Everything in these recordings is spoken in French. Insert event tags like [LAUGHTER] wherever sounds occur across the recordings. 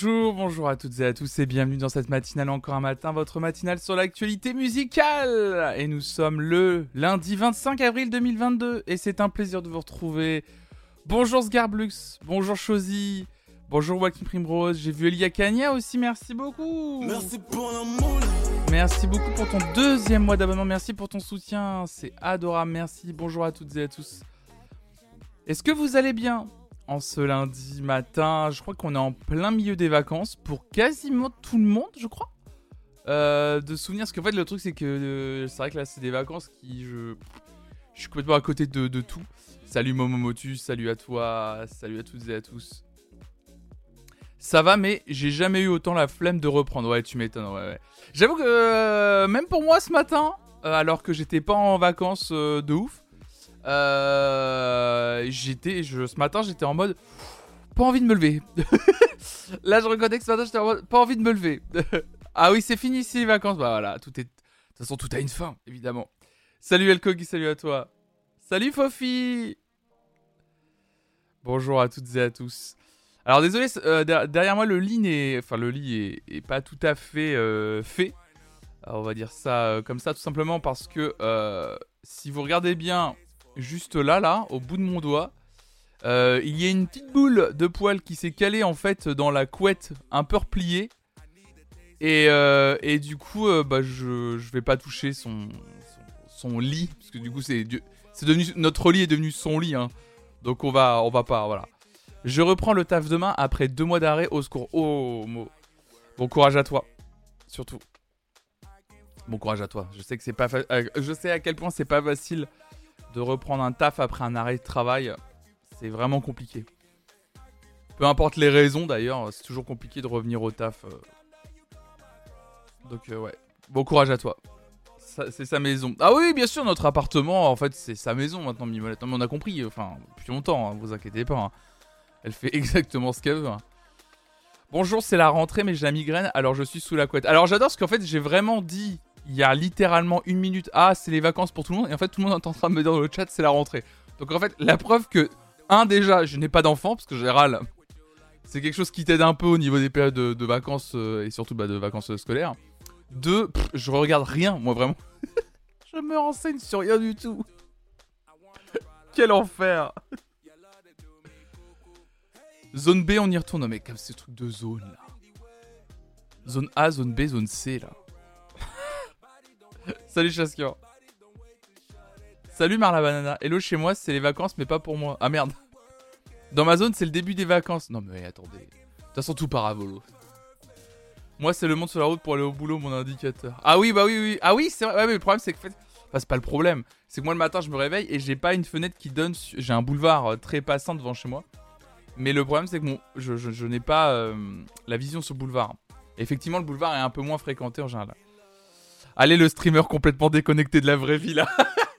Bonjour, bonjour à toutes et à tous et bienvenue dans cette matinale encore un matin, votre matinale sur l'actualité musicale. Et nous sommes le lundi 25 avril 2022 et c'est un plaisir de vous retrouver. Bonjour Sgarblux, bonjour Chosy, bonjour Walking Primrose, j'ai vu Elia Kanya aussi, merci beaucoup. Merci pour l'amour. Merci beaucoup pour ton deuxième mois d'abonnement, merci pour ton soutien, c'est adorable, merci, bonjour à toutes et à tous. Est-ce que vous allez bien? En ce lundi matin Je crois qu'on est en plein milieu des vacances pour quasiment tout le monde, je crois. Euh, de souvenirs, parce qu'en fait le truc c'est que euh, c'est vrai que là c'est des vacances qui je, je suis complètement à côté de, tout. Salut Momomotus, salut à toi, salut à toutes et à tous. Ça va, mais j'ai jamais eu autant la flemme de reprendre. Ouais, tu m'étonnes. J'avoue que euh, même pour moi ce matin, alors que j'étais pas en vacances de ouf, euh, j'étais, ce matin, j'étais en mode pas envie de me lever. [LAUGHS] Là, je reconnais que ce matin, j'étais en mode pas envie de me lever. [LAUGHS] ah oui, c'est fini ici les vacances. Bah voilà, tout est, de toute façon, tout a une fin, évidemment. Salut Elkogi, salut à toi. Salut Fofi. Bonjour à toutes et à tous. Alors désolé, euh, der- derrière moi le lit n'est, enfin le lit est pas tout à fait euh, fait. Alors, on va dire ça euh, comme ça tout simplement parce que euh, si vous regardez bien juste là, là, au bout de mon doigt, euh, il y a une petite boule de poil qui s'est calée en fait dans la couette un peu repliée. Et, euh, et du coup, euh, bah, je, je vais pas toucher son, son, lit. Parce que du coup, c'est c'est devenu, notre lit est devenu son lit. hein. Donc on va, on va pas, voilà. Je reprends le taf demain après deux mois d'arrêt au secours. Oh, Mo. Bon courage à toi. Surtout. Bon courage à toi. Je sais que c'est pas je sais à quel point c'est pas facile de reprendre un taf après un arrêt de travail. C'est vraiment compliqué. Peu importe les raisons d'ailleurs, c'est toujours compliqué de revenir au taf. euh. Donc euh, ouais. Bon courage à toi. C'est sa maison. Ah oui, bien sûr, notre appartement, en fait, c'est sa maison maintenant, Mimolette. Non, mais on a compris, enfin, depuis longtemps, hein, vous inquiétez pas. hein. Elle fait [LAUGHS] exactement ce qu'elle veut. hein. Bonjour, c'est la rentrée, mais j'ai la migraine, alors je suis sous la couette. Alors j'adore parce qu'en fait, j'ai vraiment dit, il y a littéralement une minute, ah, c'est les vacances pour tout le monde, et en fait, tout le monde est en train de me dire dans le chat, c'est la rentrée. Donc en fait, la preuve que, un, déjà, je n'ai pas d'enfant, parce que en général, c'est quelque chose qui t'aide un peu au niveau des périodes de, vacances, euh, et surtout bah, de vacances scolaires. Deux, je regarde rien, moi vraiment. [LAUGHS] je me renseigne sur rien du tout. [LAUGHS] Quel enfer [LAUGHS] Zone B, on y retourne. Non, mais comme ce truc de zone là. Zone A, zone B, zone C là. [LAUGHS] Salut Chaskior. Salut Marla Banana. Hello chez moi, c'est les vacances, mais pas pour moi. Ah merde. Dans ma zone, c'est le début des vacances. Non, mais attendez. De toute façon, tout part à volo. Moi, c'est le monde sur la route pour aller au boulot, mon indicateur. Ah oui, bah oui, oui. Ah oui, c'est vrai. Ouais, mais le problème, c'est que. Enfin, c'est pas le problème. C'est que moi, le matin, je me réveille et j'ai pas une fenêtre qui donne. J'ai un boulevard euh, très passant devant chez moi. Mais le problème, c'est que mon, je, je- je n'ai pas euh, la vision sur le boulevard. Effectivement, le boulevard est un peu moins fréquenté en général. Allez, le streamer complètement déconnecté de la vraie vie là.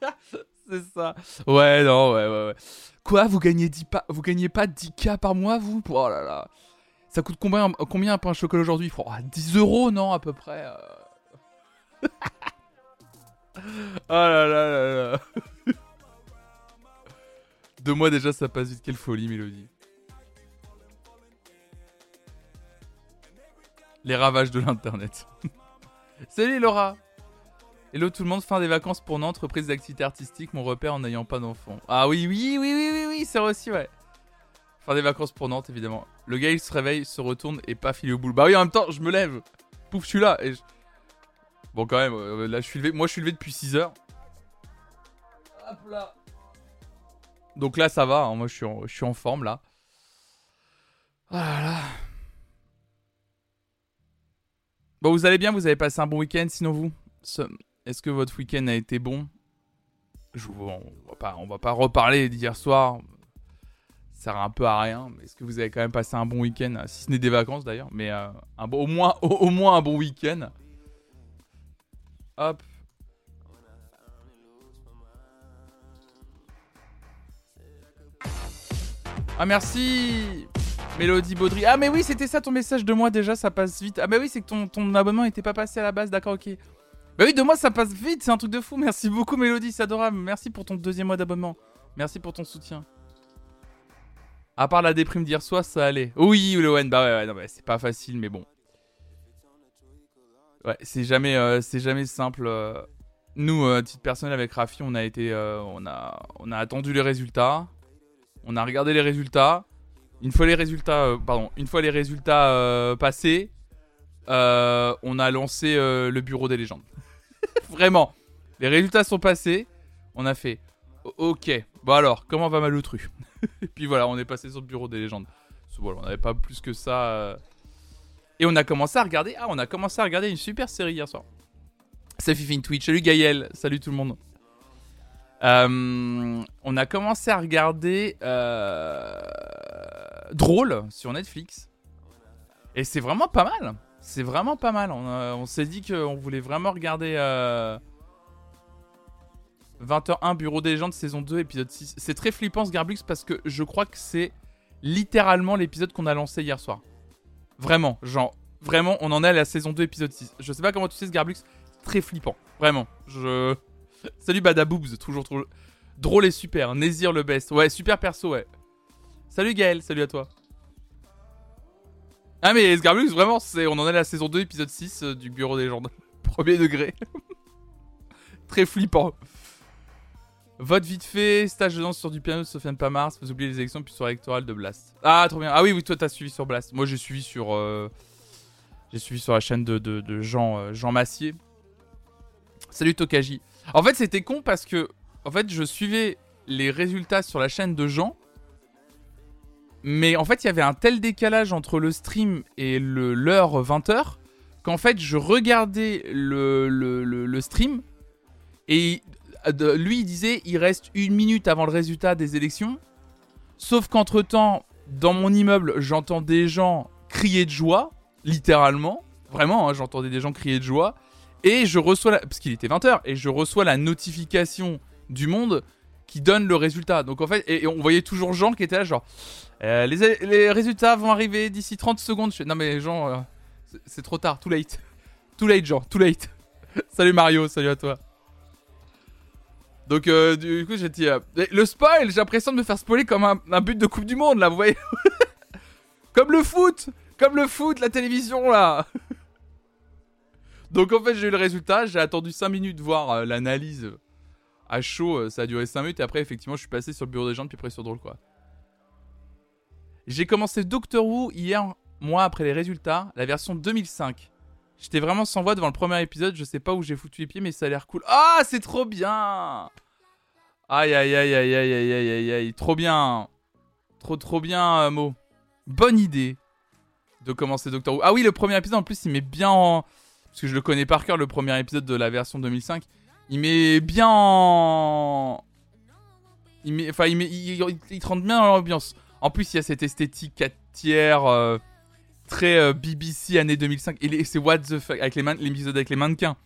[LAUGHS] c'est ça. Ouais, non, ouais, ouais, ouais. Quoi, vous gagnez 10 pas, vous gagnez pas 10K par mois, vous? Oh là là. Ça coûte combien, un pain chocolat aujourd'hui? Oh, 10 euros, non, à peu près. euh. oh [LAUGHS] là là là là. [LAUGHS] Deux mois déjà, ça passe vite. Quelle folie, Mélodie. Les ravages de l'internet. Salut Laura Hello tout le monde, fin des vacances pour Nantes, reprise d'activité artistique, mon repère en n'ayant pas d'enfant. Ah oui, oui, oui, oui, oui, oui, c'est aussi, ouais. Fin des vacances pour Nantes, évidemment. Le gars, il se réveille, se retourne et pas filé au boule. Bah oui, en même temps, je me lève. Pouf, je suis là. Bon, quand même, euh, là, je suis levé. Moi, je suis levé depuis 6 heures. Hop là. Donc là, ça va. hein, Moi, je suis, en, je suis en forme, là. Ah là là. Bon, vous allez bien? Vous avez passé un bon week-end, sinon vous? Est-ce que votre week-end a été bon? Je vous- on, va va pas reparler d'hier soir. Ça sert un peu à rien. Mais est-ce que vous avez quand même passé un bon week-end? Si ce n'est des vacances d'ailleurs. Mais euh, au, moins, au, un bon week-end. Hop. Ah merci Mélodie Baudry. Ah mais oui, c'était ça ton message de moi déjà, ça passe vite. Ah bah oui, c'est que ton, ton abonnement était pas passé à la base, d'accord, ok. Bah oui, de moi ça passe vite, c'est un truc de fou. Merci beaucoup Mélodie, c'est adorable. Merci pour ton deuxième mois d'abonnement. Merci pour ton soutien. À part la déprime d'hier soir, ça allait. Oui, Lowen, bah ouais, ouais, c'est pas facile, mais bon. Ouais, c'est jamais, euh, c'est jamais simple. euh. Nous, euh, titre avec Rafi, on a été, euh, on a, on a attendu les résultats. On a regardé les résultats. Une fois les résultats, euh, pardon, une fois les résultats passés, on a lancé le bureau des légendes. [LAUGHS] Vraiment, les résultats sont passés. On a fait, ok. Bon alors, comment va Malotru [LAUGHS] Et puis voilà, on est passé sur le bureau des légendes. Voilà, on n'avait pas plus que ça. euh. Et on a commencé à regarder. Ah, on a commencé à regarder une super série hier soir. Salut Fifine Twitch, salut Gaël, salut tout le monde. Euh, on a commencé à regarder euh, Drôle sur Netflix. Et c'est vraiment pas mal. C'est vraiment pas mal. On, a- on s'est dit qu'on voulait vraiment regarder euh, 20h1 Bureau des légendes saison 2 épisode 6. C'est très flippant ce Garbux parce que je crois que c'est littéralement l'épisode qu'on a lancé hier soir. Vraiment, genre, vraiment, on en est à la saison 2 épisode 6. Je sais pas comment tu sais ce Garbux, très flippant. Vraiment. Je. [LAUGHS] Salut Badaboobs, toujours trop. Drôle et super. Nézir le best. Ouais, super perso, ouais. Salut Gaël, salut à toi. Ah mais Sgarbux, vraiment, c'est, on en est à la saison 2, épisode 6 euh, du Bureau des légendes. [LAUGHS] Premier degré. [LAUGHS] Très flippant. Vote vite fait, stage de danse sur du piano de Sofiane Pamars, vous oubliez les élections puis sur l'électoral de Blast. Ah, trop bien. Ah oui, oui, toi t'as suivi sur Blast. Moi j'ai suivi sur... euh, J'ai suivi sur la chaîne de Jean, euh, Jean Massier. Salut Tokaji. En fait c'était con parce que... En fait je suivais les résultats sur la chaîne de Jean. Mais en fait il y avait un tel décalage entre le stream et l'heure 20h qu'en fait je regardais le, le, le, stream et de- lui il disait il reste une minute avant le résultat des élections. Sauf qu'entre temps, dans mon immeuble, j'entends des gens crier de joie, littéralement. Vraiment, hein, j'entendais des gens crier de joie. Et je reçois, la... parce qu'il était 20h, et je reçois la notification du monde qui donne le résultat. Donc en fait, et on voyait toujours Jean qui était là, genre, euh, les, résultats vont arriver d'ici 30 secondes. Non mais Jean, euh, c'est- trop tard, too late. Too late, Jean, too late. [LAUGHS] salut Mario, salut à toi. Donc euh, du coup j'ai dit le spoil, j'ai l'impression de me faire spoiler comme un, but de Coupe du Monde là, vous voyez [LAUGHS] Comme le foot, comme le foot, la télévision là. [LAUGHS] Donc en fait j'ai eu le résultat, j'ai attendu 5 minutes voir l'analyse à chaud, ça a duré 5 minutes et après effectivement je suis passé sur le bureau des gens puis après sur drôle quoi. J'ai commencé Doctor Who hier, mois après les résultats, la version 2005. J'étais vraiment sans voix devant le premier épisode, je sais pas où j'ai foutu les pieds, mais ça a l'air cool. Ah, c'est trop bien Aïe, aïe, aïe, aïe, aïe, aïe, aïe, aïe, aïe, trop bien Trop, trop bien, euh, Mo. Bonne idée de commencer Doctor Who. Ah oui, le premier épisode, en plus, il met bien en... Parce que je le connais par cœur, le premier épisode de la version 2005. Il met bien en... Il met... Enfin, il, met... il, il- te rentre bien dans l'ambiance. En plus, il y a cette esthétique 4 tiers... euh, très BBC année 2005 et c'est what the fuck avec les l'épisode avec les mannequins.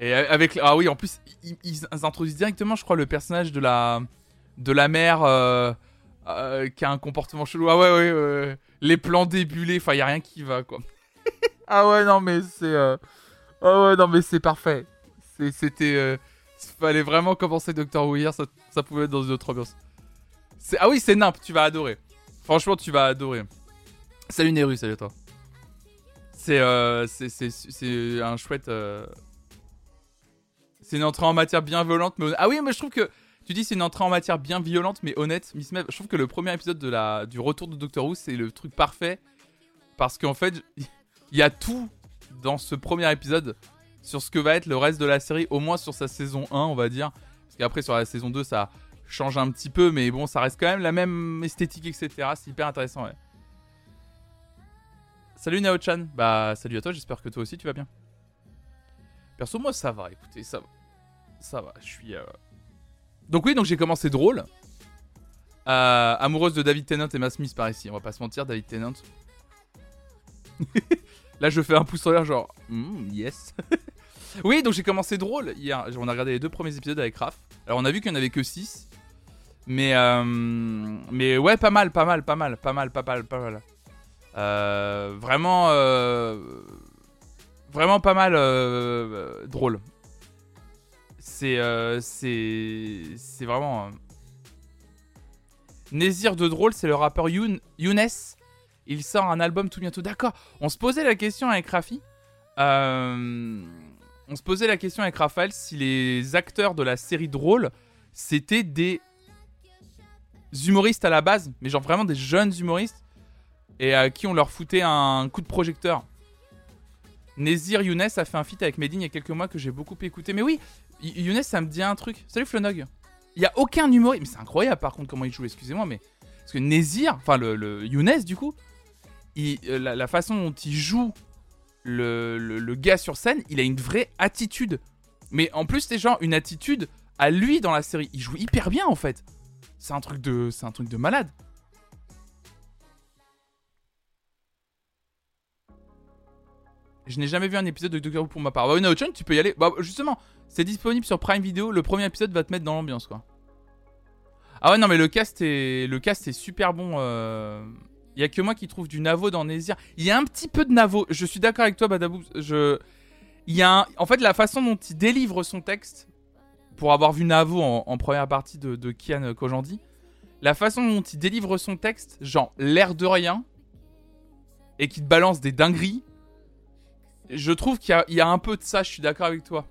Et euh, avec ah oui en plus ils, introduisent directement je crois le personnage de la de la mère euh, qui a un comportement chelou. Ah ouais ouais, ouais. les plans débulés enfin y a rien qui va quoi. [LAUGHS] Ah ouais non mais c'est ah ouais non mais c'est parfait. C'était fallait vraiment commencer Doctor Who hier ça, ça pouvait être dans une autre ambiance ah oui c'est nimp tu vas adorer franchement tu vas adorer Salut Neru, salut toi. C'est euh, c'est- un chouette. euh, C'est une entrée en matière bien violente, mais. Ah oui, mais je trouve que. Tu dis c'est une entrée en matière bien violente, mais honnête, Miss Mev, je trouve que le premier épisode de la... du retour de Doctor Who, c'est le truc parfait. Parce qu'en fait, [LAUGHS] il y a tout dans ce premier épisode sur ce que va être le reste de la série, au moins sur sa saison 1, on va dire. Parce qu'après, sur la saison 2, ça change un petit peu, mais bon, ça reste quand même la même esthétique, etc. C'est hyper intéressant, ouais. Salut Nao-chan. Bah, salut à toi, j'espère que toi aussi tu vas bien. Perso, moi ça va, écoutez, ça va. Ça va, je suis. euh, Donc, oui, donc j'ai commencé drôle. Euh, amoureuse de David Tennant et Matt Smith par ici, on va pas se mentir, David Tennant. [LAUGHS] Là, je fais un pouce en l'air, genre, Hmm, yes. [LAUGHS] oui, donc j'ai commencé drôle hier. On a regardé les deux premiers épisodes avec Raph. Alors, on a vu qu'il n'y en avait que 6. Mais, euh, mais ouais, pas mal, pas mal, pas mal, pas mal, pas mal, pas mal. Euh, vraiment, euh, vraiment pas mal drôle. C'est, c'est, c'est vraiment, Nézir de drôle, c'est le rappeur Younes. Il sort un album tout bientôt. D'accord. On se posait la question avec Rafi. On se posait la question avec Raphaël si les acteurs de la série drôle, c'était des humoristes à la base, mais genre vraiment des jeunes humoristes, et à qui on leur foutait un coup de projecteur. Nézir Younes a fait un feat avec Medine il y a quelques mois que j'ai beaucoup écouté. Mais oui, Younes, ça me dit un truc. Salut Flonog. Il y a aucun humoriste. Mais c'est incroyable par contre comment il joue, excusez-moi. Mais. Parce que Nézir, enfin le, Younes du coup, euh, la, façon dont il joue le, le, gars sur scène, il a une vraie attitude. Mais en plus, c'est genre une attitude à lui dans la série. Il joue hyper bien en fait. C'est un truc de, c'est un truc de malade. Je n'ai jamais vu un épisode de Doctor Who pour ma part. Bah, oui, Naochan, tu peux y aller. Bah, justement, c'est disponible sur Prime Video. Le premier épisode va te mettre dans l'ambiance, quoi. Ah ouais, non, mais le cast est, super bon. Euh... Il y a que moi qui trouve du Navo dans Nézir. Il y a un petit peu de Navo. Je suis d'accord avec toi, Badabou. Y a En fait, la façon dont il délivre son texte, pour avoir vu Navo en, première partie de, Kian Kojandi, la façon dont il délivre son texte, genre l'air de rien, et qui te balance des dingueries, je trouve qu'il y, a un peu de ça, je suis d'accord avec toi.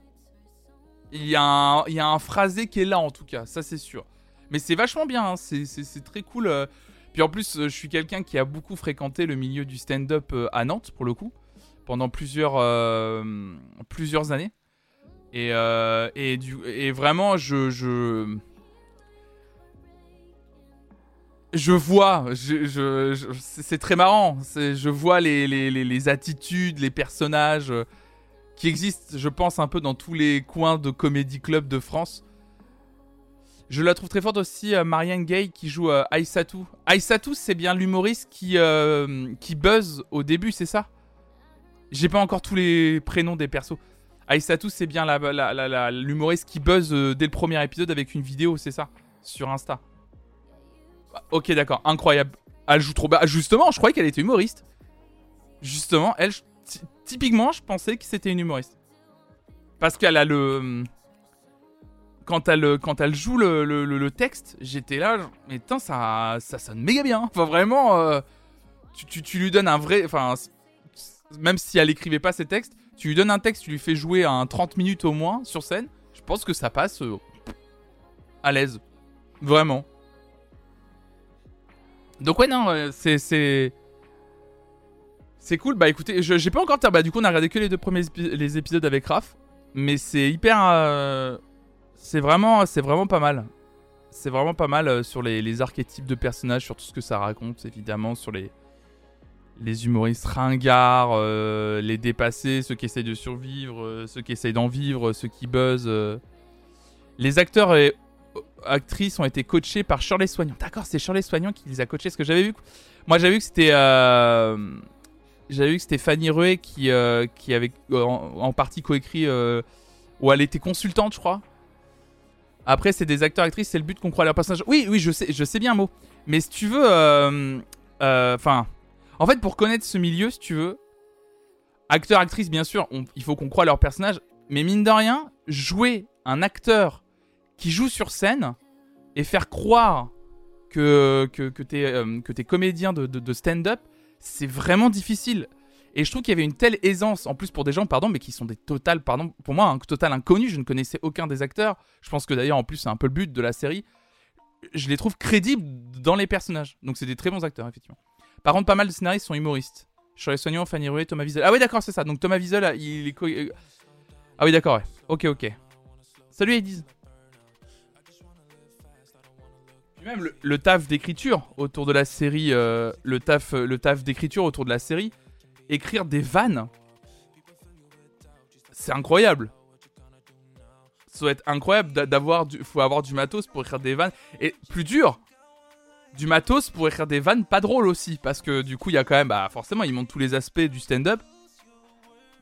Il y, a un, il y a un phrasé qui est là en tout cas, ça c'est sûr. Mais c'est vachement bien, hein, c'est très cool. Euh. Puis en plus, euh, je suis quelqu'un qui a beaucoup fréquenté le milieu du stand-up euh, à Nantes, pour le coup, pendant plusieurs, plusieurs années. Et, et, du, et vraiment, je, je, je vois, je, c'est très marrant. Je vois les, les, attitudes, les personnages euh, qui existent, je pense, un peu dans tous les coins de comédie club de France. Je la trouve très forte aussi, euh, Marianne Gay, qui joue euh, Aïssatou. Aïssatou, c'est bien l'humoriste qui, qui buzz au début, c'est ça? J'ai pas encore tous les prénoms des persos. Aïssatou, c'est bien l'humoriste qui buzz dès le premier épisode avec une vidéo, c'est ça? Sur Insta. Ok, d'accord, incroyable. Elle joue trop bien. Justement, je croyais qu'elle était humoriste. Justement, elle, typiquement, je pensais que c'était une humoriste. Parce qu'elle a le. Quand elle, quand elle joue le, le, texte, j'étais là, mais putain, ça, ça sonne méga bien. Enfin, vraiment, euh, tu, tu, lui donnes un vrai. Enfin, même si elle écrivait pas ses textes, tu lui donnes un texte, tu lui fais jouer un 30 minutes au moins sur scène, je pense que ça passe euh, à l'aise. Vraiment. Donc ouais non, euh, c'est c'est cool. Bah écoutez, j'ai pas encore bah du coup on a regardé que les deux premiers épisodes avec Raph, mais c'est hyper euh, c'est vraiment pas mal. C'est vraiment pas mal sur les, archétypes de personnages, sur tout ce que ça raconte évidemment sur les les humoristes ringards, les dépassés, ceux qui essayent de survivre, ceux qui essayent d'en vivre, ceux qui buzzent. Les acteurs et actrices ont été coachées par Shirley Soignon. D'accord, c'est Shirley Soignon qui les a coachées. Ce que j'avais vu, moi j'avais vu que c'était, euh, j'avais vu que c'était Fanny Rué qui, euh, qui avait en, partie coécrit, euh, où elle était consultante, je crois. Après, c'est des acteurs actrices, c'est le but qu'on croit à leur personnage. Oui, oui, je sais, je sais bien un mot. Mais si tu veux, enfin, en fait, pour connaître ce milieu, si tu veux, acteur actrice, bien sûr, il faut qu'on croit à leur personnage. Mais mine de rien, jouer un acteur qui joue sur scène et faire croire que, que, que t'es euh, es comédien de, de, stand-up, c'est vraiment difficile. Et je trouve qu'il y avait une telle aisance, en plus pour des gens, pardon, mais qui sont des totales, pardon, pour moi, un total inconnu, je ne connaissais aucun des acteurs. Je pense que d'ailleurs, en plus, c'est un peu le but de la série. Je les trouve crédibles dans les personnages. Donc c'est des très bons acteurs, effectivement. Par contre, pas mal de scénaristes sont humoristes. les Soignant, Fanny Rouet, Thomas Wiesel. Ah oui, d'accord, c'est ça. Donc Thomas Wiesel, il est... Euh, ah oui, d'accord, ouais. Ok, ok. Salut, Edith. même le, taf d'écriture autour de la série, euh, le taf, euh, le taf d'écriture autour de la série, écrire des vannes, c'est incroyable. Ça doit être incroyable d'avoir faut avoir du matos pour écrire des vannes et plus dur, du matos pour écrire des vannes pas drôles aussi parce que du coup il y a quand même, bah forcément il montre tous les aspects du stand-up.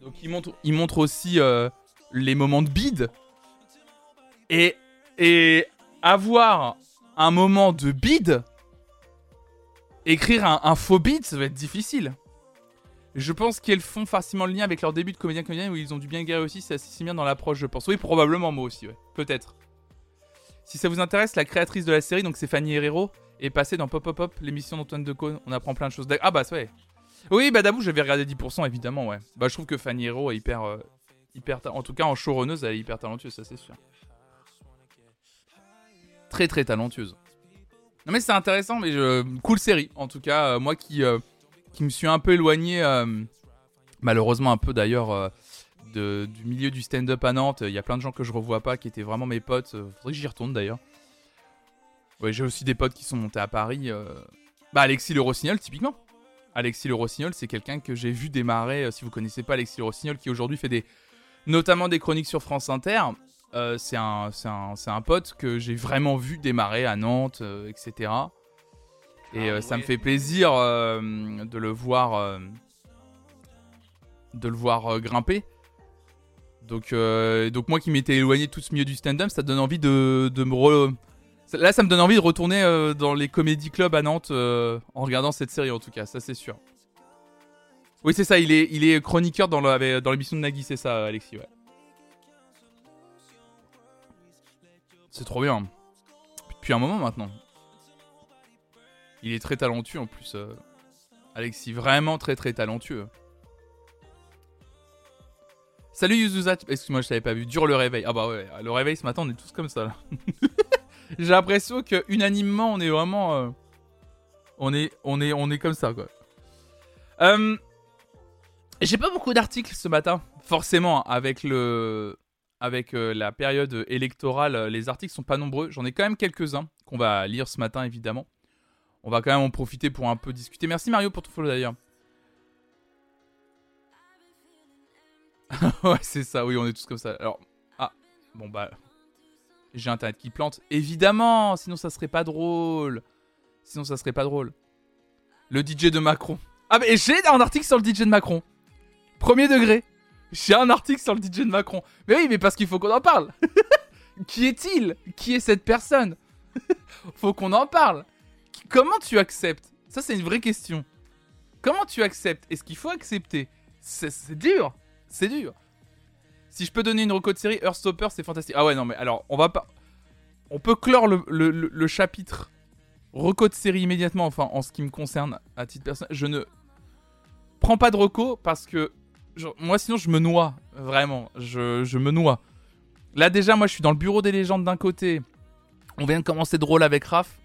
Donc il montre, il montre aussi euh, les moments de bide et avoir un moment de bide, écrire un, faux bide, ça va être difficile. Je pense qu'elles font facilement le lien avec leur début de comédien comédien où ils ont dû bien garer aussi, c'est assez bien dans l'approche, je pense. Oui, probablement moi aussi. Peut-être. Si ça vous intéresse, la créatrice de la série, donc c'est Fanny Herrero, est passée dans Pop Pop Pop, l'émission d'Antoine Decaune. On apprend plein de choses. Ah bah ouais. Oui, bah d'abord, j'avais regardé 10%, évidemment, ouais. Bah je trouve que Fanny Herrero est hyper... Euh, hyper en tout cas, en showrunneuse, elle est hyper talentueuse, ça c'est sûr. Très très talentueuse. Non mais c'est intéressant, mais je... cool série. En tout cas, euh, moi qui, euh, qui me suis un peu éloigné, malheureusement un peu d'ailleurs du milieu du stand-up à Nantes. Il y a plein de gens que je revois pas qui étaient vraiment mes potes. Faudrait que j'y retourne d'ailleurs. Ouais, j'ai aussi des potes qui sont montés à Paris. Euh. Bah, Alexis Le Rossignol, typiquement. Alexis Le Rossignol, c'est quelqu'un que j'ai vu démarrer. Euh, si vous connaissez pas Alexis Le Rossignol, qui aujourd'hui fait des, notamment des chroniques sur France Inter. Euh, c'est un, un, un, pote que j'ai vraiment vu démarrer à Nantes, etc. Et ah ça me fait plaisir de le voir, de le voir grimper. Donc, euh, donc moi qui m'étais éloigné tout ce milieu du stand-up, ça donne envie de, de me re... Là, ça me donne envie de retourner euh, dans les comédie clubs à Nantes euh, en regardant cette série, en tout cas, ça c'est sûr. Oui, c'est ça, il est, il est chroniqueur dans l'émission de Nagui, c'est ça, Alexis, ouais. C'est trop bien. Depuis un moment maintenant. Il est très talentueux en plus. Alexis, vraiment très très talentueux. Salut Yuzuzat, excuse-moi, je t'avais pas vu. Dure le réveil. Ah bah ouais, le réveil ce matin, on est tous comme ça. [LAUGHS] J'ai l'impression que unanimement, on est vraiment, euh, on est, on est, on est comme ça quoi. Euh, j'ai pas beaucoup d'articles ce matin, forcément avec le, avec euh, la période électorale, les articles sont pas nombreux. J'en ai quand même quelques-uns qu'on va lire ce matin évidemment. On va quand même en profiter pour un peu discuter. Merci Mario pour ton follow d'ailleurs. [LAUGHS] ouais, c'est ça, oui, on est tous comme ça. Alors, ah, bon bah, j'ai internet qui plante. Évidemment, sinon ça serait pas drôle. Sinon ça serait pas drôle. Le DJ de Macron. Ah, mais j'ai un article sur le DJ de Macron. Premier degré. J'ai un article sur le DJ de Macron. Mais oui, mais parce qu'il faut qu'on en parle. [LAUGHS] Qui est-il? Qui est cette personne? [LAUGHS] Faut qu'on en parle. Comment tu acceptes? Ça, c'est une vraie question. Comment tu acceptes? Est-ce qu'il faut accepter? C'est dur c'est dur. Si je peux donner une reco de série, Earthstopper, c'est fantastique. Ah ouais, non, mais alors, on va pas. On peut clore le, chapitre reco de série immédiatement, enfin, en ce qui me concerne, à titre personnel. Je ne prends pas de reco parce que. moi, sinon, je me noie. Vraiment. Je, je me noie. Là, déjà, moi, je suis dans le bureau des légendes d'un côté. On vient de commencer drôle avec Raph.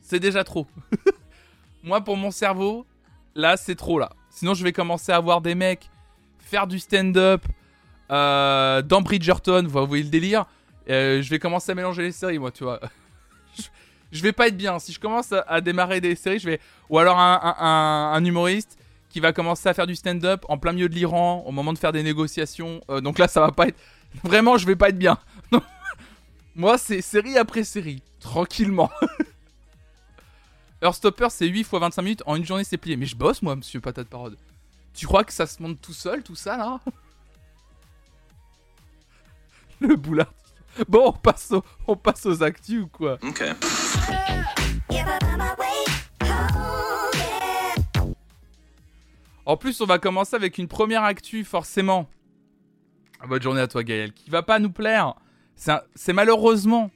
C'est déjà trop. [LAUGHS] moi, pour mon cerveau, là, c'est trop, là. Sinon, je vais commencer à voir des mecs faire du stand-up euh, dans Bridgerton, vous voyez le délire. Euh, je vais commencer à mélanger les séries, moi, tu vois. [LAUGHS] je, vais pas être bien. Si je commence à, démarrer des séries, je vais. Ou alors un, humoriste qui va commencer à faire du stand-up en plein milieu de l'Iran au moment de faire des négociations. Euh, donc là, ça va pas être. [LAUGHS] Vraiment, je vais pas être bien. [LAUGHS] moi, c'est série après série. Tranquillement. Heartstopper, c'est 8 fois 25 minutes. En une journée, c'est plié. Mais je bosse, moi, monsieur Patate Parode. Tu crois que ça se monte tout seul, tout ça, là [LAUGHS] Le boulard. Bon, on passe, on passe aux actus ou quoi Ok. En plus, on va commencer avec une première actu, forcément. Bonne journée à toi, Gaël. Qui va pas nous plaire. C'est malheureusement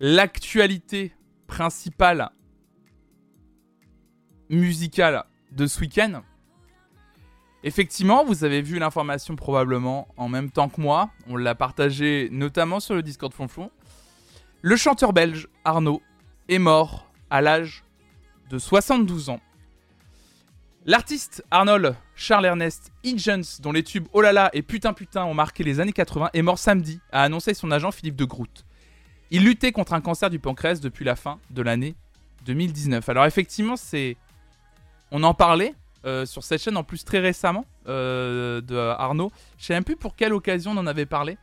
l'actualité principale musicale de ce week-end. Effectivement, vous avez vu l'information probablement en même temps que moi. On l'a partagé notamment sur le Discord Flonflon. Le chanteur belge Arnaud est mort à l'âge de 72 ans. L'artiste Arnold Charles Ernest Hitchens, dont les tubes Oh là là et Putain Putain ont marqué les années 80, est mort samedi, a annoncé son agent Philippe de Groot. Il luttait contre un cancer du pancréas depuis la fin de l'année 2019. Alors effectivement, c'est... On en parlait, euh, sur cette chaîne en plus très récemment euh, de Arnaud. Je sais même plus pour quelle occasion on en avait parlé.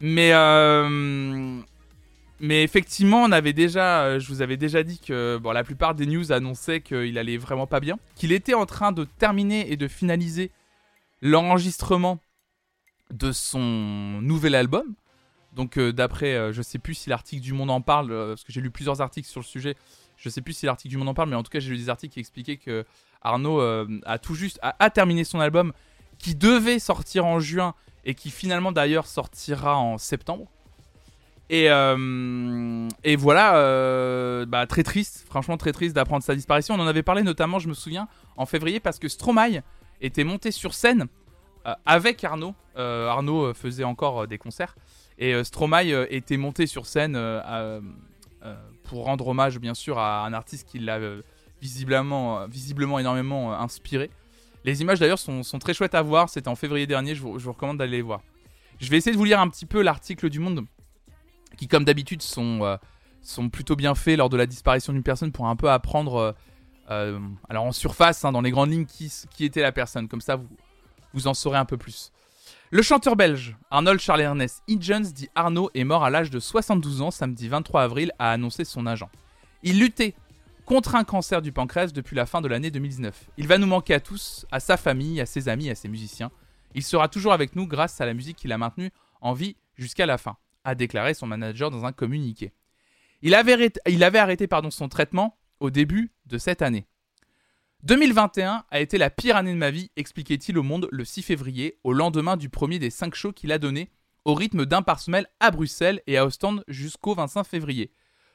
Mais, euh, mais effectivement, on avait déjà, je vous avais déjà dit que bon, la plupart des news annonçaient qu'il allait vraiment pas bien, qu'il était en train de terminer et de finaliser l'enregistrement de son nouvel album. Donc d'après, je sais plus si l'article du Monde en parle, parce que j'ai lu plusieurs articles sur le sujet. Je sais plus si l'article du Monde en parle, mais en tout cas j'ai lu des articles qui expliquaient que Arnaud euh, a tout juste a, terminé son album qui devait sortir en juin et qui finalement d'ailleurs sortira en septembre. Et, euh, voilà, euh, bah, très triste, franchement très triste d'apprendre sa disparition. On en avait parlé notamment, je me souviens, en février, parce que Stromae était monté sur scène avec Arnaud. Arnaud faisait encore des concerts. Et Stromae était monté sur scène pour rendre hommage, bien sûr, à un artiste qui l'a visiblement, visiblement énormément inspiré. Les images d'ailleurs sont, très chouettes à voir. C'était en février dernier, je vous, recommande d'aller les voir. Je vais essayer de vous lire un petit peu l'article du Monde qui comme d'habitude sont, euh, sont plutôt bien faits lors de la disparition d'une personne pour un peu apprendre, euh, euh, alors en surface, hein, dans les grandes lignes, qui, qui, était la personne. Comme ça, vous, vous en saurez un peu plus. Le chanteur belge Arnold Charles Ernest Hitchens dit Arnaud est mort à l'âge de 72 ans samedi 23 avril, a annoncé son agent. Il luttait contre un cancer du pancréas depuis la fin de l'année 2019. Il va nous manquer à tous, à sa famille, à ses amis, à ses musiciens. Il sera toujours avec nous grâce à la musique qu'il a maintenue en vie jusqu'à la fin a déclaré son manager dans un communiqué. Il avait arrêté, son traitement au début de cette année. 2021 a été la pire année de ma vie, expliquait-il au Monde le 6 février, au lendemain du premier des cinq shows qu'il a donné, au rythme d'un par semaine à Bruxelles et à Ostende jusqu'au 25 février.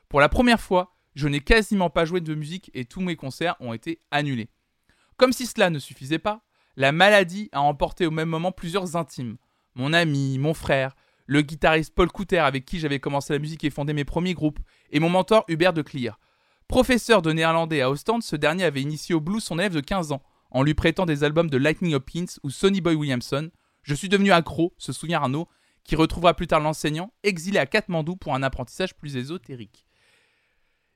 Pour la première fois, je n'ai quasiment pas joué de musique et tous mes concerts ont été annulés. Comme si cela ne suffisait pas, la maladie a emporté au même moment plusieurs intimes. Mon ami, mon frère, le guitariste Paul Couter avec qui j'avais commencé la musique et fondé mes premiers groupes, et mon mentor Hubert de Clear. Professeur de néerlandais à Ostend, ce dernier avait initié au blues son élève de 15 ans, en lui prêtant des albums de Lightning Hopkins ou Sonny Boy Williamson. Je suis devenu accro, se souvient Arnaud, qui retrouvera plus tard l'enseignant, exilé à Katmandou pour un apprentissage plus ésotérique.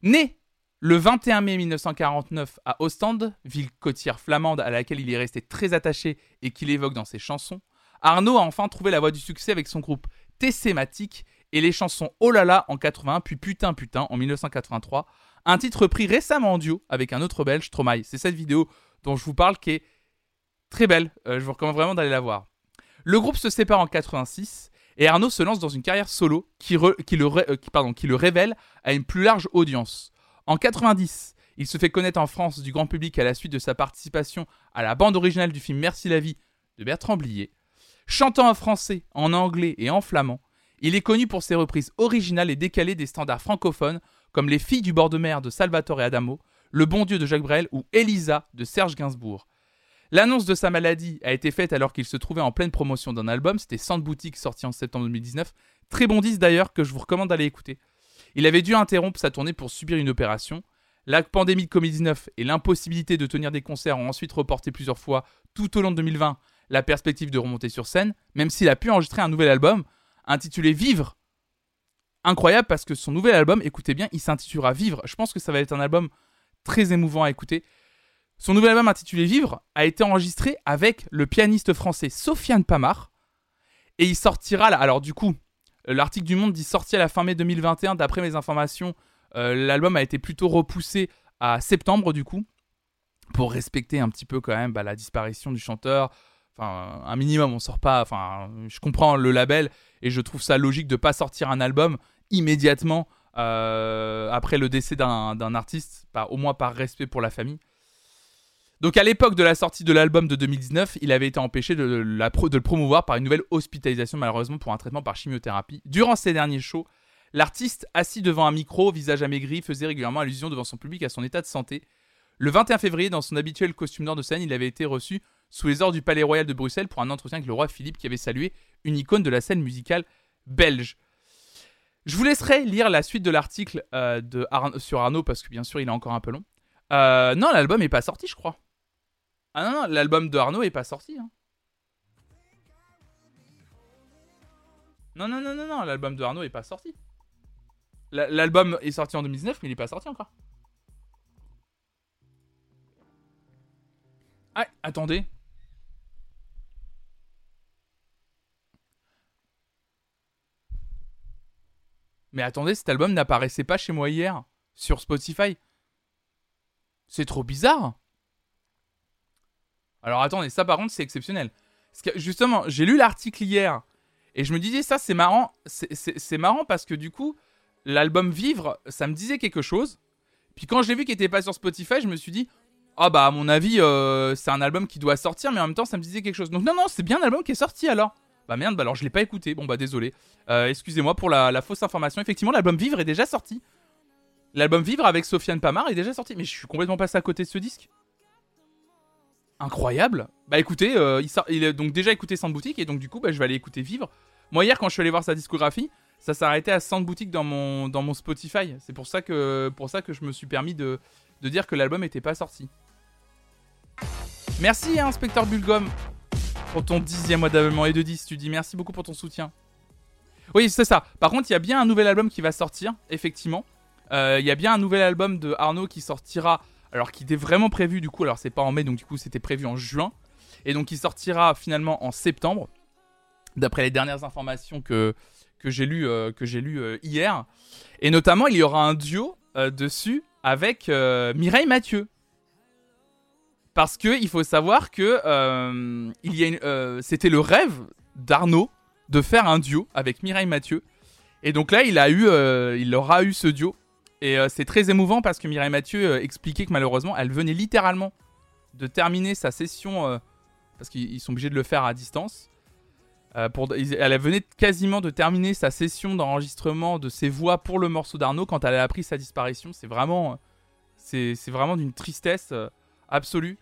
Né le 21 mai 1949 à Ostende, ville côtière flamande à laquelle il est resté très attaché et qu'il évoque dans ses chansons, Arnaud a enfin trouvé la voie du succès avec son groupe Tessématique et les chansons Oh là là en 81 puis Putain Putain en 1983, un titre pris récemment en duo avec un autre belge, Stromae. C'est cette vidéo dont je vous parle qui est très belle, euh, je vous recommande vraiment d'aller la voir. Le groupe se sépare en 86 et Arnaud se lance dans une carrière solo qui, le, euh, le révèle à une plus large audience. En 90, il se fait connaître en France du grand public à la suite de sa participation à la bande originale du film Merci la vie de Bertrand Blier. Chantant en français, en anglais et en flamand, il est connu pour ses reprises originales et décalées des standards francophones comme Les filles du bord de mer de Salvatore Adamo, Le bon Dieu de Jacques Brel ou Elisa de Serge Gainsbourg. L'annonce de sa maladie a été faite alors qu'il se trouvait en pleine promotion d'un album, c'était Sand Boutique sorti en septembre 2019. Très bon disque d'ailleurs que je vous recommande d'aller écouter. Il avait dû interrompre sa tournée pour subir une opération. La pandémie de Covid-19 et l'impossibilité de tenir des concerts ont ensuite reporté plusieurs fois tout au long de 2020 la perspective de remonter sur scène, même s'il a pu enregistrer un nouvel album intitulé Vivre. Incroyable parce que son nouvel album, écoutez bien, il s'intitulera Vivre. Je pense que ça va être un album très émouvant à écouter. Son nouvel album intitulé Vivre a été enregistré avec le pianiste français Sofiane Pamar. Et il sortira là. Alors, du coup, l'article du Monde dit sorti à la fin mai 2021. D'après mes informations, euh, l'album a été plutôt repoussé à septembre, du coup, pour respecter un petit peu quand même bah, la disparition du chanteur, Enfin, un minimum, on sort pas. Enfin, je comprends le label et je trouve ça logique de pas sortir un album immédiatement euh, après le décès d'un artiste, au moins par respect pour la famille. Donc à l'époque de la sortie de l'album de 2019, il avait été empêché de, la de, le promouvoir par une nouvelle hospitalisation malheureusement pour un traitement par chimiothérapie. Durant ces derniers shows, l'artiste assis devant un micro, visage amaigri, faisait régulièrement allusion devant son public à son état de santé. Le 21 février, dans son habituel costume d'or de scène, il avait été reçu sous les ordres du Palais Royal de Bruxelles pour un entretien avec le roi Philippe qui avait salué une icône de la scène musicale belge. Je vous laisserai lire la suite de l'article euh, sur Arnaud parce que bien sûr il est encore un peu long. Euh, non, l'album n'est pas sorti, je crois. Ah non, non, l'album de Arnaud est pas sorti. Hein. Non, non, non, non, non, l'album de Arnaud est pas sorti. L'album est sorti en 2019, mais il n'est pas sorti encore. Ah, attendez. Mais attendez, cet album n'apparaissait pas chez moi hier sur Spotify. C'est trop bizarre. Alors attendez, ça par contre c'est exceptionnel. Justement, j'ai lu l'article hier et je me disais ça c'est marrant, c'est marrant parce que du coup l'album Vivre, ça me disait quelque chose. Puis quand j'ai vu qu'il était pas sur Spotify, je me suis dit ah bah à mon avis euh, c'est un album qui doit sortir, mais en même temps ça me disait quelque chose. Donc non non, c'est bien un album qui est sorti alors. Bah merde, bah alors je l'ai pas écouté. Bon bah désolé. Euh, excusez-moi pour la, fausse information. Effectivement, l'album Vivre est déjà sorti. L'album Vivre avec Sofiane Pamar est déjà sorti. Mais je suis complètement passé à côté de ce disque. Incroyable. Bah écoutez, euh, il, il, a donc déjà écouté Sound Boutique et donc du coup bah, je vais aller écouter Vivre. Moi hier quand je suis allé voir sa discographie, ça s'est arrêté à Sound Boutique dans mon, dans mon Spotify. C'est pour ça que pour ça que je me suis permis de, de dire que l'album n'était pas sorti. Merci, hein, inspecteur Bulgum, pour ton dixième mois d'abonnement et de 10. Tu dis merci beaucoup pour ton soutien. Oui, c'est ça. Par contre, il y a bien un nouvel album qui va sortir, effectivement. Euh, il y a bien un nouvel album de Arnaud qui sortira, alors qui était vraiment prévu du coup, alors c'est pas en mai, donc du coup c'était prévu en juin. Et donc il sortira finalement en septembre, d'après les dernières informations que, j'ai lues euh, lu, euh, hier. Et notamment, il y aura un duo dessus avec Mireille Mathieu. Parce que il faut savoir que euh, euh, c'était le rêve d'Arnaud de faire un duo avec Mireille Mathieu. Et donc là, il a eu, euh, il aura eu ce duo. Et c'est très émouvant parce que Mireille Mathieu expliquait que malheureusement, elle venait littéralement de terminer sa session parce qu'ils sont obligés de le faire à distance. pour, elle venait quasiment de terminer sa session d'enregistrement de ses voix pour le morceau d'Arnaud quand elle a appris sa disparition. C'est vraiment, c'est vraiment d'une tristesse absolue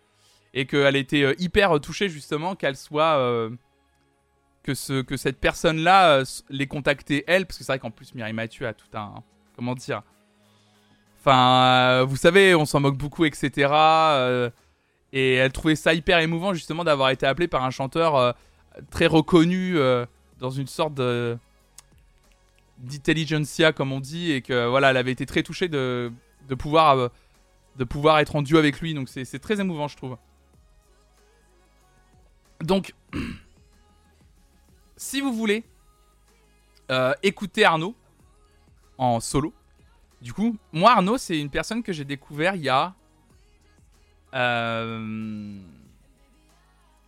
et qu'elle était euh, hyper touchée justement qu'elle soit euh, que ce que cette personne là euh, les elle parce que c'est vrai qu'en plus Mireille Mathieu a tout un comment dire enfin vous savez on s'en moque beaucoup etc et elle trouvait ça hyper émouvant justement d'avoir été appelée par un chanteur très reconnu dans une sorte de d'intelligentsia comme on dit et que voilà elle avait été très touchée de, pouvoir de pouvoir être en duo avec lui. Donc c'est très émouvant je trouve. Donc, [CLEARS THROAT] si vous voulez euh, écouter Arnaud en solo, du coup, moi Arnaud, c'est une personne que j'ai découvert il y a, euh,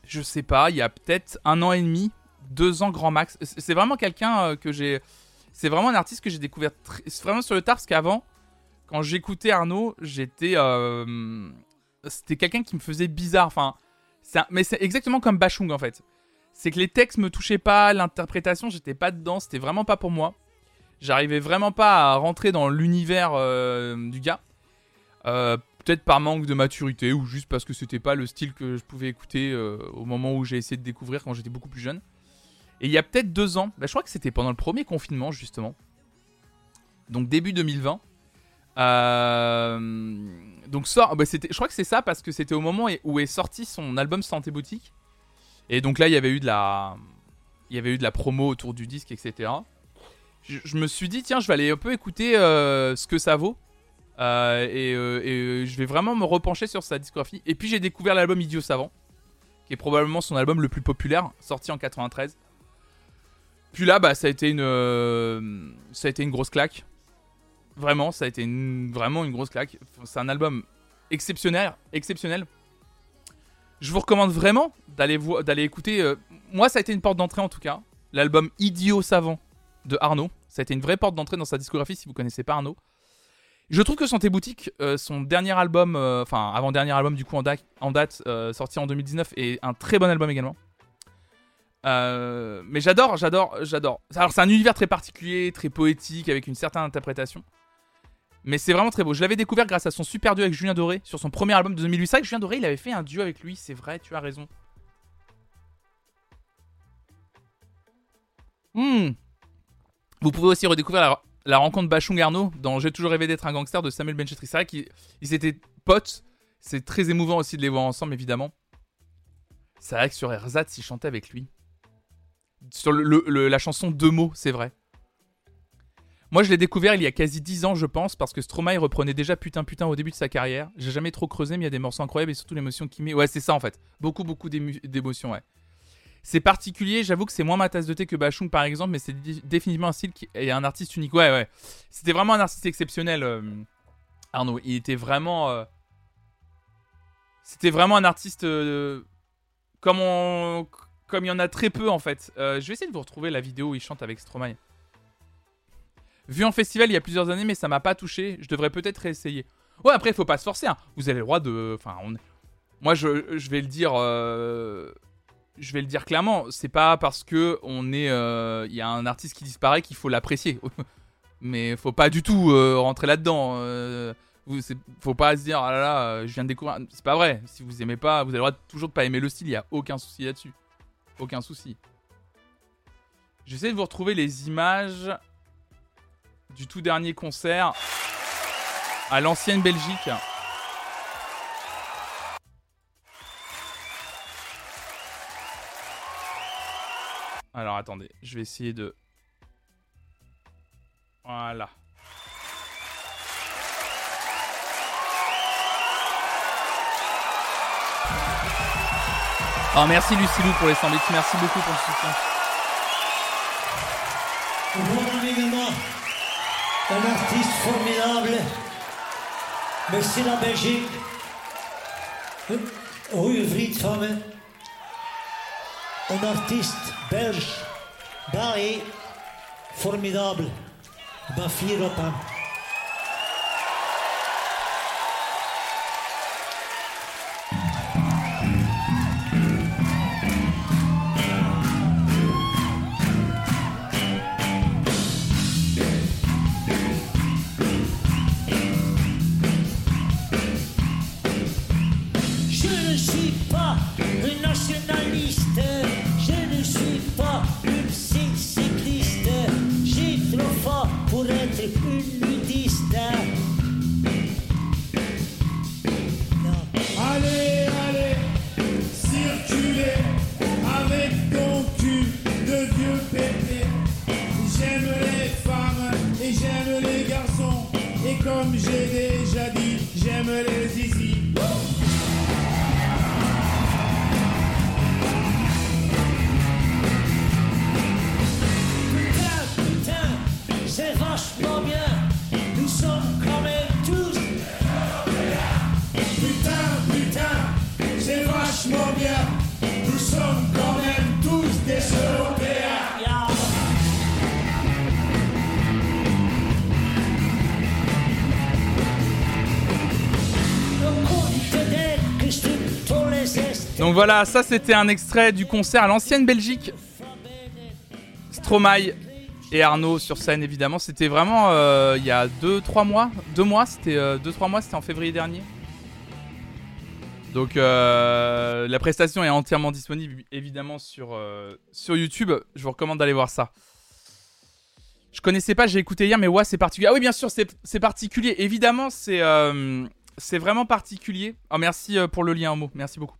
je sais pas, il y a peut-être un an et demi, deux ans grand max. C'est vraiment quelqu'un euh, que j'ai, c'est vraiment un artiste que j'ai découvert vraiment sur le tard parce qu'avant, quand j'écoutais Arnaud, j'étais, c'était quelqu'un qui me faisait bizarre. Enfin, mais c'est exactement comme Bachung en fait. C'est que les textes me touchaient pas, l'interprétation, j'étais pas dedans, c'était vraiment pas pour moi. J'arrivais vraiment pas à rentrer dans l'univers euh, du gars. Euh, peut-être par manque de maturité ou juste parce que c'était pas le style que je pouvais écouter euh, au moment où j'ai essayé de découvrir quand j'étais beaucoup plus jeune. Et il y a peut-être deux ans, bah, je crois que c'était pendant le premier confinement justement, donc début 2020. Euh donc bah, je crois que c'est ça parce que c'était au moment où est sorti son album Santé Boutique. Et donc là, il y avait eu de la, il y avait eu de la promo autour du disque, etc. Je, me suis dit tiens, je vais aller un peu écouter euh, ce que ça vaut. Euh, et, euh, je vais vraiment me repencher sur sa discographie. Et puis j'ai découvert l'album Idiot Savant, qui est probablement son album le plus populaire, sorti en 93. Puis là, bah, ça a été une, ça a été une grosse claque. Vraiment, ça a été vraiment une grosse claque. C'est un album exceptionnel, exceptionnel. Je vous recommande vraiment d'aller d'aller écouter. Moi, ça a été une porte d'entrée en tout cas. L'album Idiot Savant de Arnaud. Ça a été une vraie porte d'entrée dans sa discographie si vous connaissez pas Arnaud. Je trouve que Santé Boutique, euh, son dernier album, euh, enfin avant-dernier album du coup en, en date, sorti en 2019, est un très bon album également. mais j'adore, j'adore, j'adore. Alors c'est un univers très particulier, très poétique, avec une certaine interprétation. Mais c'est vraiment très beau. Je l'avais découvert grâce à son super duo avec Julien Doré sur son premier album de 2008. C'est Julien Doré, il avait fait un duo avec lui, c'est vrai, tu as raison. Hmm. Vous pouvez aussi redécouvrir la, rencontre Bachung Arnaud dans J'ai toujours rêvé d'être un gangster de Samuel Benchetri. C'est vrai qu'ils étaient potes. C'est très émouvant aussi de les voir ensemble, évidemment. C'est vrai que sur Erzatz, il chantait avec lui. Sur la chanson Deux mots, c'est vrai. Moi, je l'ai découvert il y a quasi 10 ans, je pense, parce que Stromae reprenait déjà Putain Putain au début de sa carrière. J'ai jamais trop creusé, mais il y a des morceaux incroyables et surtout l'émotion qui met. Ouais, c'est ça en fait. Beaucoup, beaucoup d'émotions, ouais. C'est particulier, j'avoue que c'est moins ma tasse de thé que Bachung par exemple, mais c'est définitivement un style qui un artiste unique. Ouais, ouais. C'était vraiment un artiste exceptionnel, euh, Arnaud. Il était vraiment. Euh, c'était vraiment un artiste. Euh, comme, on... comme il y en a très peu en fait. je vais essayer de vous retrouver la vidéo où il chante avec Stromae. Vu en festival il y a plusieurs années, mais ça m'a pas touché. Je devrais peut-être réessayer. Ouais, après, il faut pas se forcer. Hein. Vous avez le droit de. Enfin, on... moi, je, je, vais le dire. Je vais le dire clairement, c'est pas parce que on est, euh, il y a un artiste qui disparaît qu'il faut l'apprécier. [LAUGHS] Mais faut pas du tout euh, rentrer là-dedans. Euh, faut pas se dire ah là là, je viens de découvrir. C'est pas vrai. Si vous aimez pas, vous avez le droit toujours de pas aimer le style. Il y a aucun souci là-dessus. Aucun souci. J'essaie de vous retrouver les images du tout dernier concert à l'ancienne Belgique. Alors attendez, je vais essayer de... Voilà. Oh merci Lucilou pour les 100 bits, merci beaucoup pour le soutien. Voilà également un artiste formidable, c'est la Belgique, rue Vrietfammen un artiste belge, Barry, formidable, Bafir Cheguei. Voilà, ça c'était un extrait du concert à l'ancienne Belgique. Stromae et Arnaud sur scène évidemment. C'était vraiment euh, il y a 2-3 mois. 2 mois, c'était 2-3 euh, mois, c'était en février dernier. Donc euh, la prestation est entièrement disponible évidemment sur, YouTube. Je vous recommande d'aller voir ça. Je connaissais pas, j'ai écouté hier, mais ouais, c'est particulier. Ah oui, bien sûr, c'est particulier. Évidemment, c'est vraiment particulier. Oh, merci pour le lien en mot. Merci beaucoup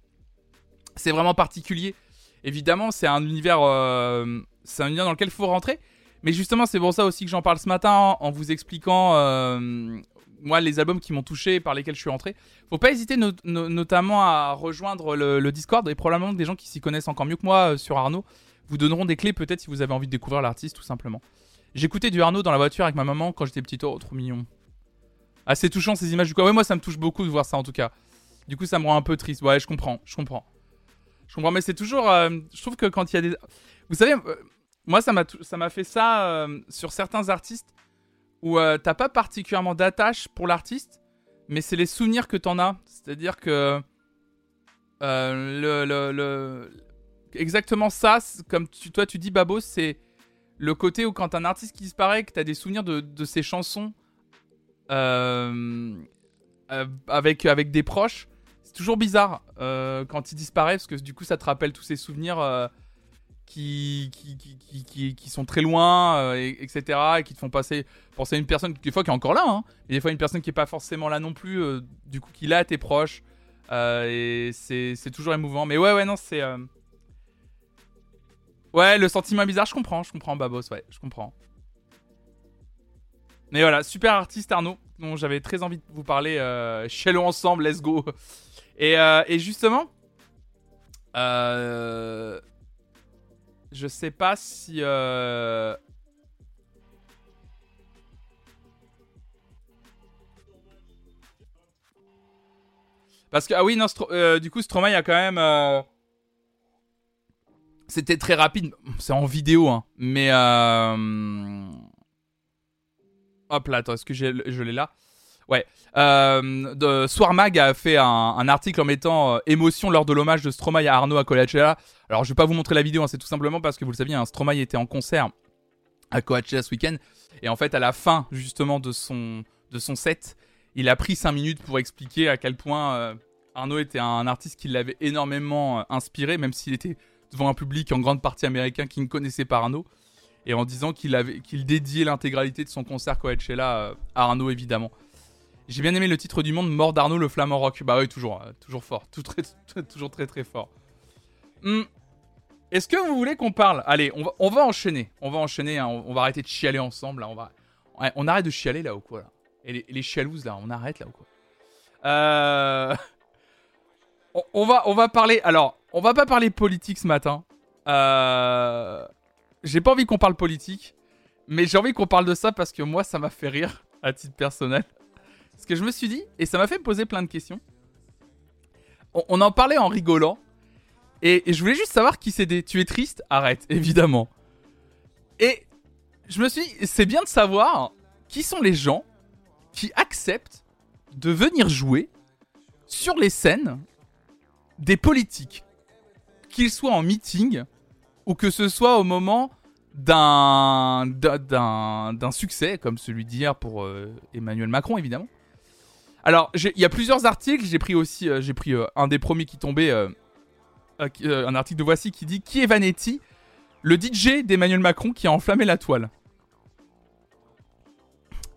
c'est vraiment particulier. Évidemment, c'est un univers, euh, c'est un univers dans lequel il faut rentrer. Mais justement, c'est pour ça aussi que j'en parle ce matin en vous expliquant, euh, moi, les albums qui m'ont touché, par lesquels je suis rentré. Faut pas hésiter notamment à rejoindre le, Discord et probablement des gens qui s'y connaissent encore mieux que moi euh, sur Arnaud vous donneront des clés peut-être si vous avez envie de découvrir l'artiste tout simplement. J'écoutais du Arnaud dans la voiture avec ma maman quand j'étais petit. Oh, trop mignon. Assez touchant ces images du coup. Ouais, moi ça me touche beaucoup de voir ça en tout cas. Du coup, ça me rend un peu triste. Ouais, je comprends, je comprends. Je comprends, mais c'est toujours. Euh, je trouve que quand il y a des. Vous savez, euh, moi, ça m'a, fait ça euh, sur certains artistes où t'as pas particulièrement d'attache pour l'artiste, mais c'est les souvenirs que t'en as. C'est-à-dire que. le, Exactement ça, comme tu, toi tu dis, Babo, c'est le côté où quand un artiste qui disparaît, que t'as des souvenirs de, de ses chansons avec, avec des proches c'est toujours bizarre euh, quand il disparaît parce que du coup ça te rappelle tous ces souvenirs euh, qui, qui, qui, sont très loin, euh, et, etc. et qui te font passer, penser à une personne des fois qui est encore là, hein, et des fois une personne qui est pas forcément là non plus, du coup qui là tes proches. et c'est toujours émouvant. Mais ouais, ouais, non, c'est. Ouais, le sentiment bizarre, je comprends, je comprends, Babos, ouais, je comprends. Mais voilà, super artiste Arnaud, dont j'avais très envie de vous parler. Euh, ensemble, let's go. Euh, et, justement, euh, je sais pas si. Euh, parce que, ah oui, non, du coup, Stromae a quand même. C'était très rapide. C'est en vidéo, hein. Mais. Hop là, attends, est-ce que je l'ai là? Ouais. Euh, Soir Mag a fait un, un article en mettant euh, émotion lors de l'hommage de Stromae à Arnaud à Coachella. Alors, je vais pas vous montrer la vidéo, hein, c'est tout simplement parce que vous le saviez, hein, Stromae était en concert à Coachella ce week-end. Et en fait, à la fin, justement, de son, de son set, il a pris 5 minutes pour expliquer à quel point euh, Arnaud était un artiste qui l'avait énormément euh, inspiré, même s'il était devant un public en grande partie américain qui ne connaissait pas Arnaud. Et en disant qu'il avait qu'il dédiait l'intégralité de son concert Coachella à Arnaud, évidemment. J'ai bien aimé le titre du monde, Mort d'Arnaud, le flamant rock. Bah oui, toujours, euh, toujours fort. [LAUGHS] Toujours très très fort. Hmm. Est-ce que vous voulez qu'on parle? Allez, on va, enchaîner. On va enchaîner. hein. On, va arrêter de chialer ensemble. On, arrête de chialer là ou quoi là Et les, les là, on arrête là ou quoi Euh, [LAUGHS] on, on va, on va parler. Alors, on va pas parler politique ce matin. Euh... J'ai pas envie qu'on parle politique, mais j'ai envie qu'on parle de ça parce que moi, ça m'a fait rire à titre personnel. Parce que je me suis dit, et ça m'a fait me poser plein de questions. On, en parlait en rigolant, et, je voulais juste savoir qui c'était. Tu es triste Arrête, évidemment. Et je me suis dit, c'est bien de savoir qui sont les gens qui acceptent de venir jouer sur les scènes des politiques, qu'ils soient en meeting ou que ce soit au moment d'un d'un- d'un d'un succès comme celui d'hier pour euh, Emmanuel Macron évidemment. Alors il y a plusieurs articles, j'ai pris aussi euh, j'ai pris euh, un des premiers qui tombait euh, un article de Voici qui dit qui est Vanetti, le DJ d'Emmanuel Macron qui a enflammé la toile.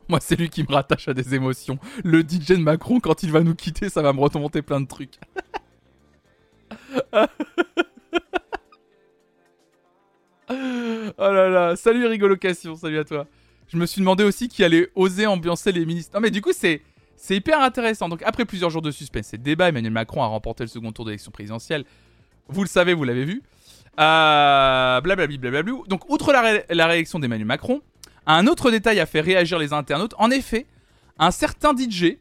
Moi, c'est lui qui me rattache à des émotions. Le DJ de Macron, quand il va nous quitter, ça va me remonter plein de trucs. Oh là là, salut Rigolocation, salut à toi. Je me suis demandé aussi qui allait oser ambiancer les ministres. Non mais du coup c'est c'est hyper intéressant. Donc après plusieurs jours de suspense et de débat, Emmanuel Macron a remporté le second tour de l'élection présidentielle. Vous le savez, vous l'avez vu. Euh, blablabli. Donc outre la, la réélection d'Emmanuel Macron, un autre détail a fait réagir les internautes. En effet, un certain DJ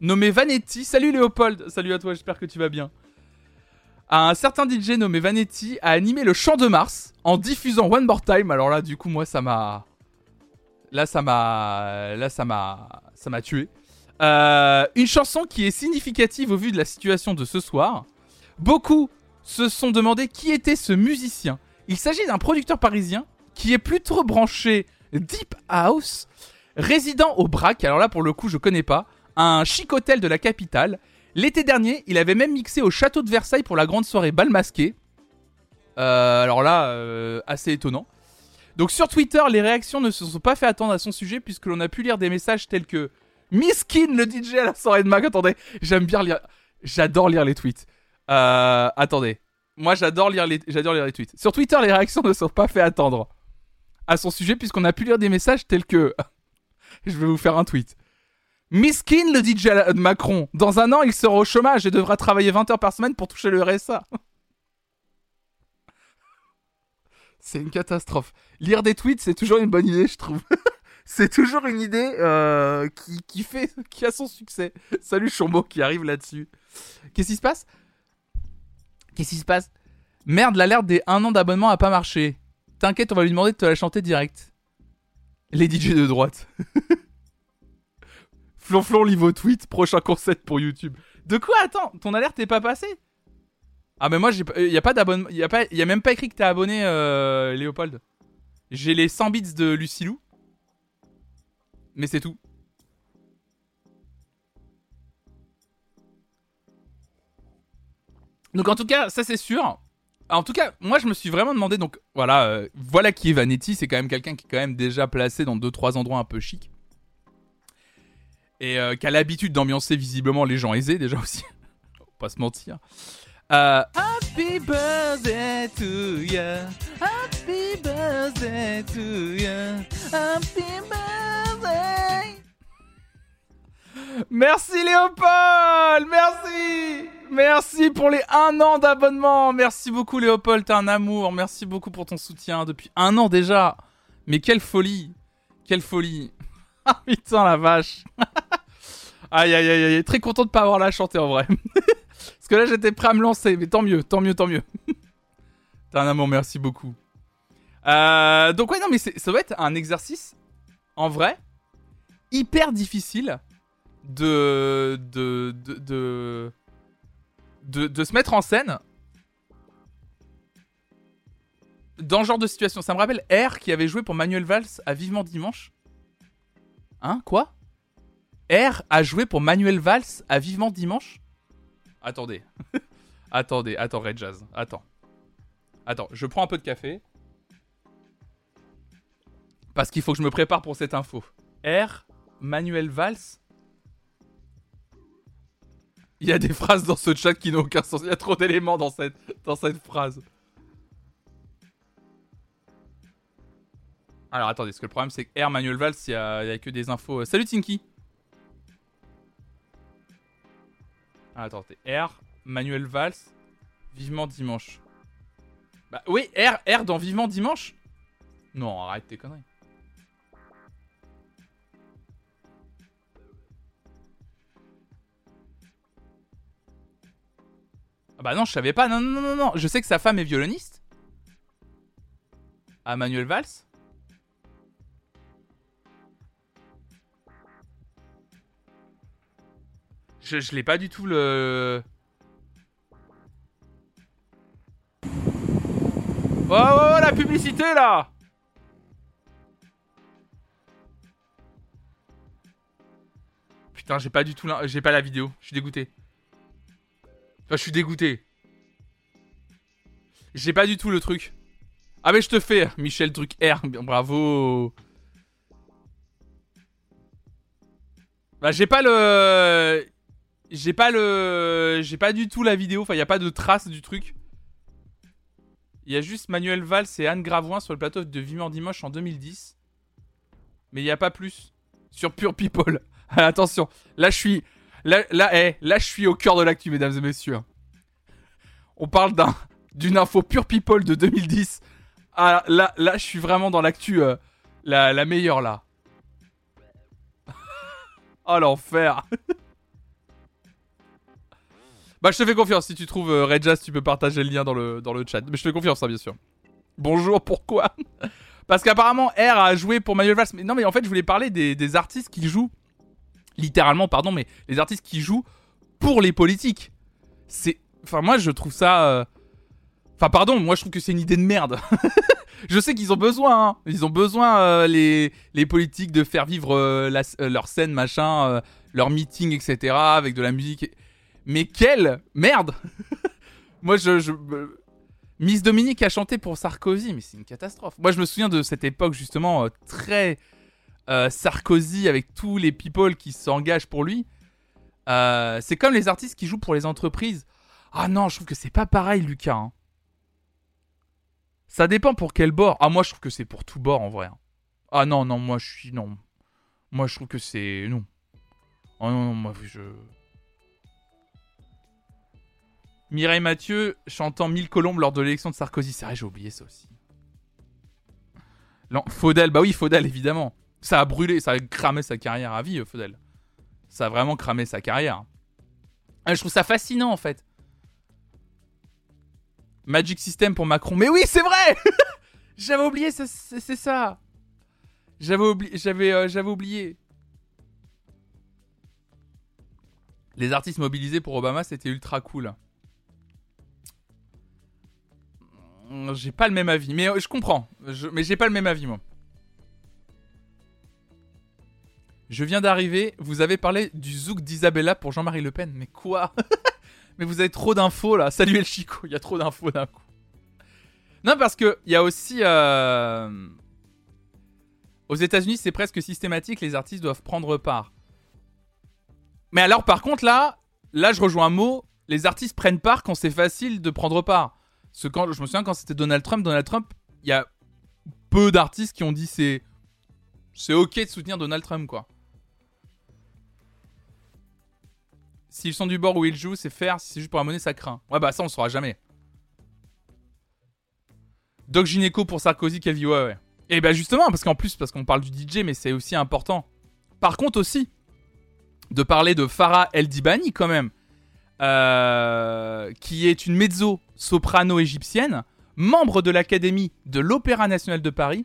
nommé Vanetti. Salut Léopold, salut à toi, j'espère que tu vas bien. Un certain DJ nommé Vanetti a animé le Chant de Mars en diffusant One More Time. Alors là, du coup, moi, ça m'a. Là, ça m'a. Là, ça m'a. Ça m'a tué. Euh, une chanson qui est significative au vu de la situation de ce soir. Beaucoup se sont demandé qui était ce musicien. Il s'agit d'un producteur parisien qui est plutôt branché Deep House, résident au Brac. Alors là, pour le coup, je connais pas. Un chic hôtel de la capitale. L'été dernier, il avait même mixé au château de Versailles pour la grande soirée bal masqué. Euh, alors là, euh, assez étonnant. Donc sur Twitter, les réactions ne se sont pas fait attendre à son sujet puisque l'on a pu lire des messages tels que Miskin, le DJ à la soirée de Mac. Attendez, j'aime bien lire. J'adore lire les tweets. Euh, attendez. Moi, j'adore lire, les... j'adore lire les tweets. Sur Twitter, les réactions ne sont pas fait attendre à son sujet puisqu'on a pu lire des messages tels que... [LAUGHS] Je vais vous faire un tweet. Miskin, le DJ de Macron. Dans un an, il sera au chômage et devra travailler 20 heures par semaine pour toucher le RSA. [LAUGHS] C'est une catastrophe. Lire des tweets, c'est toujours une bonne idée, je trouve. [LAUGHS] c'est toujours une idée euh, qui, fait, [LAUGHS] qui a son succès. Salut Chombo qui arrive là-dessus. Qu'est-ce qui se passe? Qu'est-ce qui se passe? Merde, l'alerte des 1 an d'abonnement a pas marché. T'inquiète, on va lui demander de te la chanter direct. Les DJ de droite. [LAUGHS] Flonflon lit vos tweets, prochain concept pour YouTube. De quoi? Attends, ton alerte est pas passée? Ah mais moi j'ai pas- y a pas d'abonnement, y a pas y a même pas écrit que t'es abonné euh, Léopold. J'ai les 100 bits de Lucilou. Mais c'est tout. Donc en tout cas, ça c'est sûr. En tout cas, moi je me suis vraiment demandé donc voilà, euh, voilà qui est Vanetti, c'est quand même quelqu'un qui est quand même déjà placé dans deux trois endroits un peu chics et euh, qui a l'habitude d'ambiancer visiblement les gens aisés déjà aussi. [LAUGHS] Pas se mentir. Euh, Happy birthday to you. Happy birthday to you. Happy birthday. Merci Léopold, merci. Merci pour les un an d'abonnement. Merci beaucoup Léopold, t'es un amour. Merci beaucoup pour ton soutien depuis un an déjà. Mais quelle folie, quelle folie. Ah [LAUGHS] putain la vache. [LAUGHS] aïe aïe aïe aïe, très content de pas avoir la chanter en vrai. [LAUGHS] Parce que là j'étais prêt à me lancer, mais tant mieux, tant mieux, tant mieux. [LAUGHS] T'es un amour, merci beaucoup. Euh, donc ouais non mais ça doit être un exercice en vrai hyper difficile de de, de, de, de, de se mettre en scène dans ce genre de situation. Ça me rappelle R qui avait joué pour Manuel Valls à Vivement Dimanche. Hein Quoi? R a joué pour Manuel Valls à Vivement Dimanche? Attendez. [LAUGHS] attendez, attends, Red Jazz. Attends. Attends, je prends un peu de café. Parce qu'il faut que je me prépare pour cette info. R, Manuel Valls. Il y a des phrases dans ce chat qui n'ont aucun sens. Il y a trop d'éléments dans cette, dans cette phrase. Alors attendez, parce que le problème c'est que R Manuel Valls, il y a, que des infos. Salut Tinky ah, Attendez, R Manuel Valls, Vivement Dimanche. Bah oui, R, R dans Vivement Dimanche? Non, arrête tes conneries. Ah bah non, je savais pas. Non, non, non, non. Je sais que sa femme est violoniste. À Manuel Valls? Je, l'ai pas du tout le. Oh, oh, oh, la publicité là Putain, j'ai pas du tout j'ai pas la vidéo. Je suis dégoûté. Enfin, je suis dégoûté. J'ai pas du tout le truc. Ah mais je te fais, Michel truc R, bravo. Bah j'ai pas le j'ai pas le j'ai pas du tout la vidéo, enfin il y a pas de trace du truc. Il y a juste Manuel Valls et Anne Gravoin sur le plateau de Vivement Dimanche en 2010. Mais il y a pas plus sur Pure People. [LAUGHS] Attention, là je suis là là eh, là je suis au cœur de l'actu mesdames et messieurs. On parle d'un d'une info Pure People de 2010. Ah là là je suis vraiment dans l'actu euh, la, la meilleure là. [LAUGHS] oh l'enfer. [LAUGHS] Bah, je te fais confiance. Si tu trouves euh, Red Jazz, tu peux partager le lien dans le, dans le chat. Mais je te fais confiance, hein, bien sûr. Bonjour, pourquoi? [LAUGHS] Parce qu'apparemment, R a joué pour Manuel Valls. Mais non, mais en fait, je voulais parler des, artistes qui jouent. Littéralement, pardon, mais les artistes qui jouent pour les politiques. C'est. Enfin, moi, je trouve ça. Euh, enfin, pardon, moi, je trouve que c'est une idée de merde. [LAUGHS] je sais qu'ils ont besoin. Hein. Ils ont besoin, euh, les, les politiques, de faire vivre leur scène, machin, leur meeting, etc. Avec de la musique. Mais quelle merde [LAUGHS] Moi, je, Miss Dominique a chanté pour Sarkozy, mais c'est une catastrophe. Moi, je me souviens de cette époque, justement, euh, très euh, Sarkozy, avec tous les people qui s'engagent pour lui. Euh, c'est comme les artistes qui jouent pour les entreprises. Ah non, je trouve que c'est pas pareil, Lucas. Hein. Ça dépend pour quel bord. Ah, moi, je trouve que c'est pour tout bord, en vrai. Hein. Ah non, non, moi, je suis... Non. Moi, je trouve que c'est... Non. Oh non, non, moi, je... Mireille Mathieu chantant Mille colombes lors de l'élection de Sarkozy. C'est vrai, j'ai oublié ça aussi. Faudel, bah oui, Faudel, évidemment. Ça a brûlé, ça a cramé sa carrière à vie, euh, Faudel. Ça a vraiment cramé sa carrière. Ah, je trouve ça fascinant, en fait. Magic System pour Macron. Mais oui, c'est vrai [LAUGHS] J'avais oublié, c'est ça. J'avais oublié, j'avais, euh, j'avais oublié. Les artistes mobilisés pour Obama, c'était ultra cool. J'ai pas le même avis, mais euh, je comprends. Mais j'ai pas le même avis, moi. Je viens d'arriver, vous avez parlé du zouk d'Isabella pour Jean-Marie Le Pen. Mais quoi? [LAUGHS] Mais vous avez trop d'infos là. Salut El Chico, il y a trop d'infos d'un coup. Non, parce que il y a aussi. Euh, aux États-Unis, c'est presque systématique, les artistes doivent prendre part. Mais alors, par contre, là, là, je rejoins un mot. Les artistes prennent part quand c'est facile de prendre part quand, je me souviens quand c'était Donald Trump, Donald Trump, il y a peu d'artistes qui ont dit c'est c'est ok de soutenir Donald Trump quoi. S'ils sont du bord où ils jouent, c'est faire. Si c'est juste pour monnaie, ça craint. Ouais, bah ça, on saura jamais. Doc Gineco pour Sarkozy, vie, ouais, ouais. Et bah justement, parce qu'en plus, parce qu'on parle du DJ, mais c'est aussi important. Par contre aussi, de parler de Farah El Dibani quand même, euh, qui est une mezzo-soprano égyptienne, membre de l'Académie de l'Opéra National de Paris,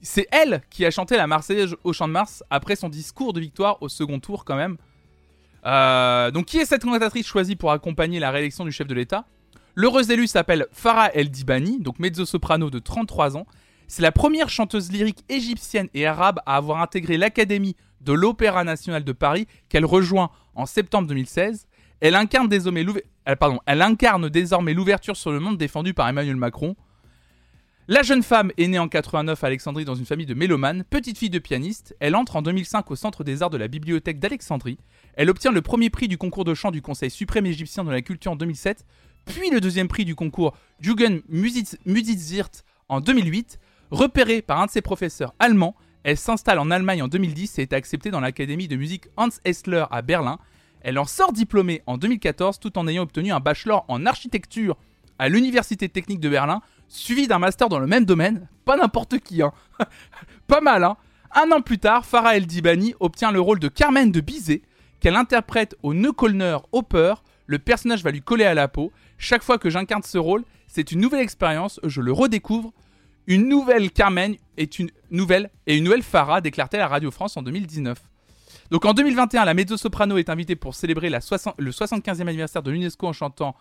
c'est elle qui a chanté la Marseillaise au Champ de Mars après son discours de victoire au second tour quand même. Euh, donc qui est cette cantatrice choisie pour accompagner la réélection du chef de l'État? L'heureuse élue s'appelle Farah El Dibani, donc mezzo-soprano de 33 ans. C'est la première chanteuse lyrique égyptienne et arabe à avoir intégré l'Académie de l'Opéra national de Paris qu'elle rejoint en septembre 2016. Elle incarne désormais l'ouverture sur le monde défendue par Emmanuel Macron. La jeune femme est née en 89 à Alexandrie dans une famille de mélomanes, petite fille de pianiste. Elle entre en 2005 au Centre des Arts de la Bibliothèque d'Alexandrie. Elle obtient le premier prix du concours de chant du Conseil suprême égyptien de la culture en 2007, puis le deuxième prix du concours Jugend Musikzirt en 2008. Repérée par un de ses professeurs allemands, elle s'installe en Allemagne en 2010 et est acceptée dans l'académie de musique Hans Essler à Berlin. Elle en sort diplômée en 2014 tout en ayant obtenu un bachelor en architecture à l'Université technique de Berlin suivi d'un master dans le même domaine. Pas n'importe qui, hein. [LAUGHS] Pas mal, hein. Un an plus tard, Farah El Dibani obtient le rôle de Carmen de Bizet, qu'elle interprète au Neuköllner Oper. Le personnage va lui coller à la peau. Chaque fois que j'incarne ce rôle, c'est une nouvelle expérience, je le redécouvre. Une nouvelle Carmen est une nouvelle et une nouvelle Farah, déclare-t-elle à Radio France en 2019. Donc en 2021, la mezzo-soprano est invitée pour célébrer le 75e anniversaire de l'UNESCO en chantant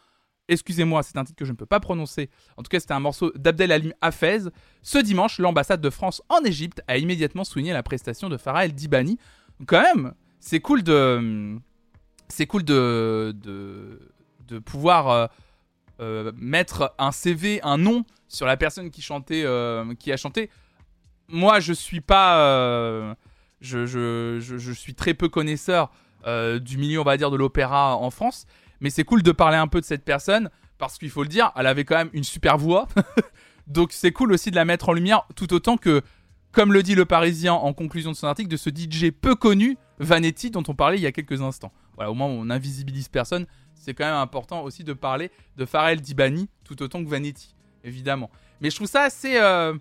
Excusez-moi, c'est un titre que je ne peux pas prononcer. En tout cas, c'était un morceau d'Abdel Halim Hafez. Ce dimanche, l'ambassade de France en Égypte a immédiatement souligné la prestation de Farah El Dibani. quand même, c'est cool de. C'est cool de. de, pouvoir euh, euh, mettre un CV, un nom sur la personne qui chantait. Euh, qui a chanté. Moi, je suis pas. Je, suis très peu connaisseur du milieu, on va dire, de l'opéra en France. Mais c'est cool de parler un peu de cette personne parce qu'il faut le dire, elle avait quand même une super voix. [LAUGHS] Donc c'est cool aussi de la mettre en lumière tout autant que, comme le dit le Parisien en conclusion de son article, de ce DJ peu connu, Vanetti, dont on parlait il y a quelques instants. Voilà, au moins on invisibilise personne. C'est quand même important aussi de parler de Pharrell Dibani tout autant que Vanetti, évidemment. Mais je trouve ça assez euh,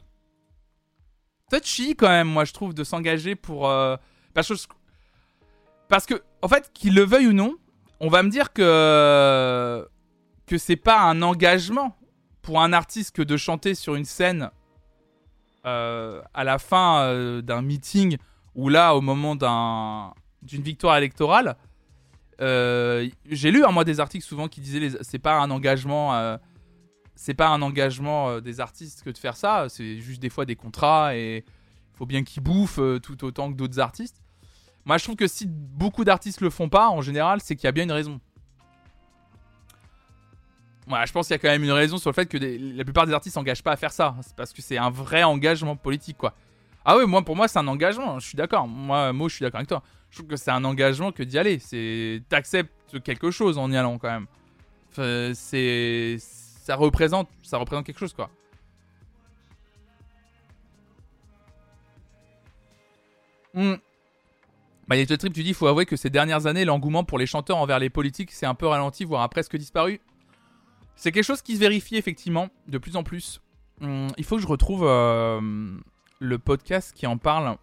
touchy quand même, moi je trouve, de s'engager pour... Euh, parce, que, en fait, qu'il le veuille ou non, on va me dire que que c'est pas un engagement pour un artiste que de chanter sur une scène euh, à la fin euh, d'un meeting ou là au moment d'un d'une victoire électorale. J'ai lu un moi des articles souvent qui disaient c'est pas un engagement c'est pas un engagement des artistes que de faire ça c'est juste des fois des contrats et il faut bien qu'ils bouffent tout autant que d'autres artistes moi, je trouve que si beaucoup d'artistes le font pas, en général, c'est qu'il y a bien une raison. Voilà, je pense qu'il y a quand même une raison sur le fait que la plupart des artistes s'engagent pas à faire ça. C'est parce que c'est un vrai engagement politique, quoi. Ah oui, moi, pour moi, c'est un engagement. Je suis d'accord. Moi, moi, je suis d'accord avec toi. Je trouve que c'est un engagement que d'y aller. C'est t'acceptes quelque chose en y allant quand même. c'est ça représente, ça représente quelque chose, quoi. Hmm. Bah, Trip, tu dis, faut avouer que ces dernières années, l'engouement pour les chanteurs envers les politiques s'est un peu ralenti, voire a presque disparu. C'est quelque chose qui se vérifie effectivement de plus en plus. Hum, il faut que je retrouve euh, le podcast qui en parle.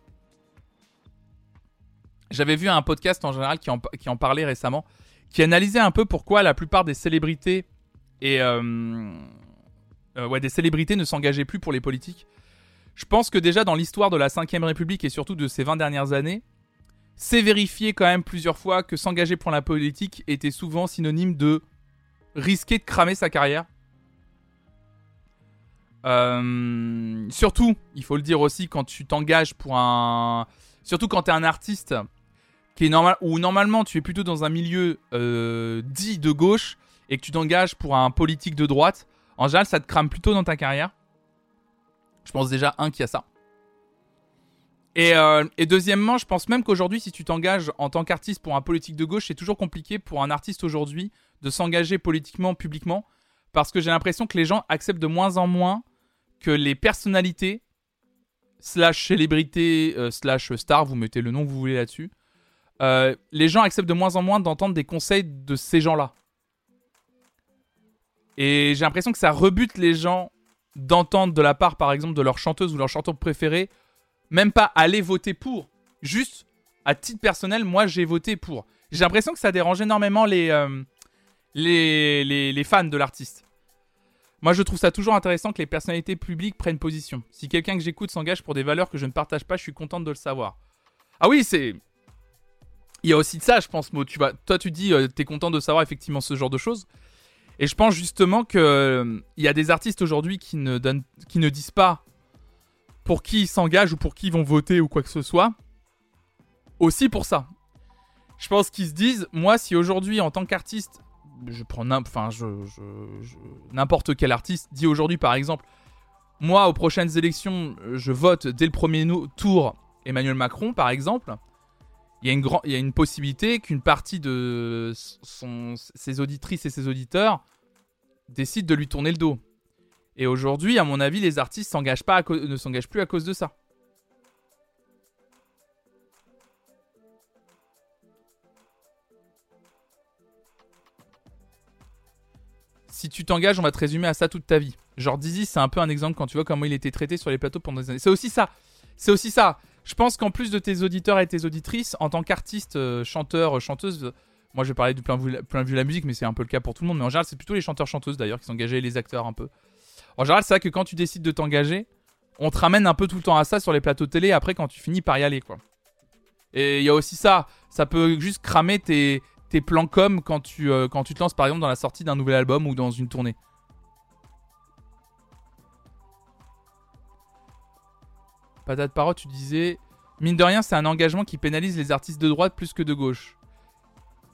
J'avais vu un podcast en général qui en, parlait récemment, qui analysait un peu pourquoi la plupart des célébrités et euh, euh, ouais, des célébrités ne s'engageaient plus pour les politiques. Je pense que déjà dans l'histoire de la 5ème République et surtout de ces 20 dernières années, c'est vérifié quand même plusieurs fois que s'engager pour la politique était souvent synonyme de risquer de cramer sa carrière. Euh, surtout, il faut le dire aussi, quand tu t'engages pour un. Surtout quand tu es un artiste qui est normal, ou normalement tu es plutôt dans un milieu dit de gauche et que tu t'engages pour un politique de droite, en général ça te crame plutôt dans ta carrière. Je pense déjà, un, qui a ça. Euh, et, deuxièmement, je pense même qu'aujourd'hui, si tu t'engages en tant qu'artiste pour un politique de gauche, c'est toujours compliqué pour un artiste aujourd'hui de s'engager politiquement, publiquement, parce que j'ai l'impression que les gens acceptent de moins en moins que les personnalités, slash célébrités, euh, slash stars, vous mettez le nom que vous voulez là-dessus, euh, les gens acceptent de moins en moins d'entendre des conseils de ces gens-là. Et j'ai l'impression que ça rebute les gens d'entendre de la part, par exemple, de leur chanteuse ou leur chanteur préféré même pas aller voter pour. Juste, à titre personnel, moi j'ai voté pour. J'ai l'impression que ça dérange énormément les, euh, les, les, fans de l'artiste. Moi, je trouve ça toujours intéressant que les personnalités publiques prennent position. Si quelqu'un que j'écoute s'engage pour des valeurs que je ne partage pas, je suis contente de le savoir. Ah oui, c'est. Il y a aussi de ça, je pense, Mo. Tu vas... Toi, tu dis, euh, t'es content de savoir effectivement ce genre de choses. Et je pense justement que euh, y a des artistes aujourd'hui qui ne disent pas pour qui ils s'engagent ou pour qui ils vont voter ou quoi que ce soit. Aussi pour ça. Je pense qu'ils se disent, moi, si aujourd'hui, en tant qu'artiste, je prends n'importe quel artiste dit aujourd'hui, par exemple, moi, aux prochaines élections, je vote dès le premier tour Emmanuel Macron, par exemple. Il y a une, possibilité qu'une partie de ses auditrices et ses auditeurs décident de lui tourner le dos. Et aujourd'hui, à mon avis, les artistes ne s'engagent plus à cause de ça. Si tu t'engages, on va te résumer à ça toute ta vie. Genre Dizzy, c'est un peu un exemple quand tu vois comment il était traité sur les plateaux pendant des années. C'est aussi ça. C'est aussi ça. Je pense qu'en plus de tes auditeurs et tes auditrices, en tant qu'artiste, euh, chanteur, chanteuse, moi je vais parler du plein vue, plein vue la musique, mais c'est un peu le cas pour tout le monde. Mais en général, c'est plutôt les chanteurs-chanteuses d'ailleurs qui s'engagent et les acteurs un peu. En général, c'est vrai que quand tu décides de t'engager, on te ramène un peu tout le temps à ça sur les plateaux télé après quand tu finis par y aller, quoi. Et il y a aussi ça, ça peut juste cramer tes, plans com quand tu, euh, quand tu te lances par exemple dans la sortie d'un nouvel album ou dans une tournée. Patate Parotte, tu disais. Mine de rien, c'est un engagement qui pénalise les artistes de droite plus que de gauche.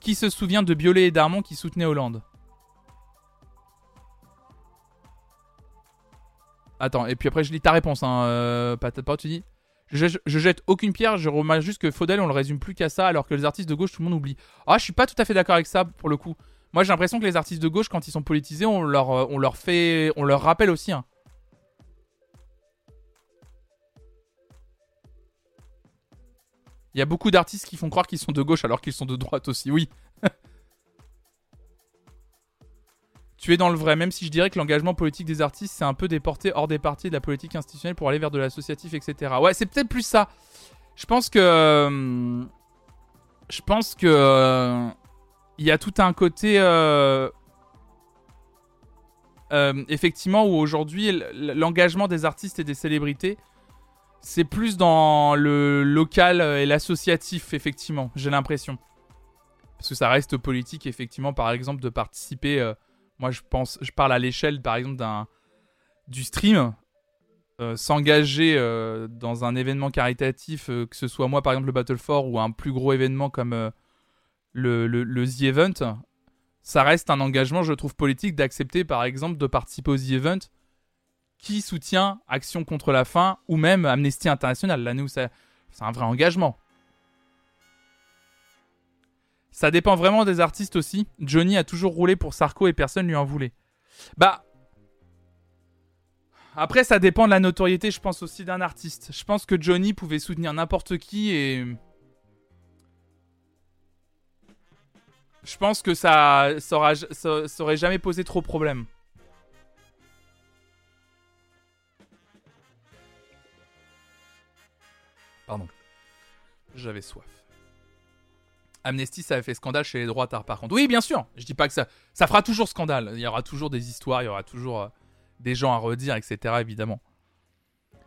Qui se souvient de Biolay et Darmon qui soutenaient Hollande Attends, et puis après je lis ta réponse, hein, euh, Parotte, tu dis. Je, jette aucune pierre, je remarque juste que Faudel, on le résume plus qu'à ça, alors que les artistes de gauche, tout le monde oublie. Ah, je suis pas tout à fait d'accord avec ça, pour le coup. Moi, j'ai l'impression que les artistes de gauche, quand ils sont politisés, on leur, euh, on leur fait. On leur rappelle aussi, hein. Il y a beaucoup d'artistes qui font croire qu'ils sont de gauche alors qu'ils sont de droite aussi, oui. [LAUGHS] tu es dans le vrai, même si je dirais que l'engagement politique des artistes, c'est un peu déporté hors des parties de la politique institutionnelle pour aller vers de l'associatif, etc. Ouais, c'est peut-être plus ça. Je pense que. Euh, je pense que. Euh, il y a tout un côté. Euh, effectivement, où aujourd'hui, l'engagement des artistes et des célébrités c'est plus dans le local et l'associatif, effectivement, j'ai l'impression. Parce que ça reste politique, effectivement, par exemple, de participer. Euh, moi, je pense, je parle à l'échelle, par exemple, d'un du stream. Euh, s'engager euh, dans un événement caritatif, que ce soit moi, par exemple, le Battle 4 ou un plus gros événement comme le, le, le, The Event, ça reste un engagement, je trouve, politique d'accepter, par exemple, de participer au The Event qui soutient Action contre la faim ou même Amnesty International. Là, nous, c'est un vrai engagement. Ça dépend vraiment des artistes aussi. Johnny a toujours roulé pour Sarko et personne lui en voulait. Bah. Après, ça dépend de la notoriété, je pense aussi d'un artiste. Je pense que Johnny pouvait soutenir n'importe qui et. Je pense que ça, ça, jamais posé trop de problèmes. Pardon. J'avais soif. Amnesty, ça avait fait scandale chez les droitards, par contre. Oui, bien sûr. Je dis pas que ça. Ça fera toujours scandale. Il y aura toujours des histoires, il y aura toujours euh, des gens à redire, etc., évidemment.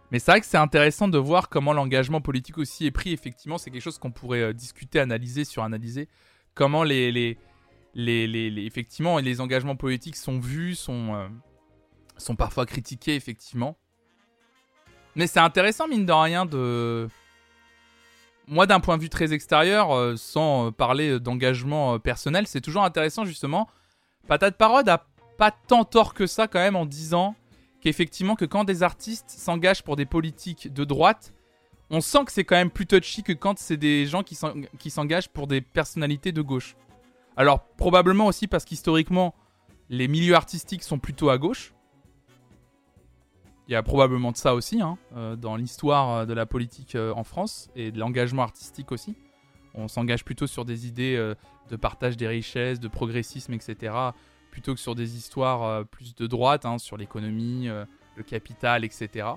Mais c'est vrai que c'est intéressant de voir comment l'engagement politique aussi est pris. Effectivement, c'est quelque chose qu'on pourrait euh, discuter, analyser, suranalyser. Comment les, les, les, les, effectivement, les engagements politiques sont vus, sont, euh, sont parfois critiqués, effectivement. Mais c'est intéressant, mine de rien, de moi, d'un point de vue très extérieur, euh, sans euh, parler d'engagement euh, personnel, c'est toujours intéressant justement. Patate Parode a pas tant tort que ça quand même en disant qu'effectivement que quand des artistes s'engagent pour des politiques de droite, on sent que c'est quand même plus touchy que quand c'est des gens qui s'engagent pour des personnalités de gauche. Alors probablement aussi parce qu'historiquement, les milieux artistiques sont plutôt à gauche. Il y a probablement de ça aussi, hein, euh, dans l'histoire euh, de la politique euh, en France et de l'engagement artistique aussi. On s'engage plutôt sur des idées de partage des richesses, de progressisme, etc., plutôt que sur des histoires plus de droite, hein, sur l'économie, le capital, etc.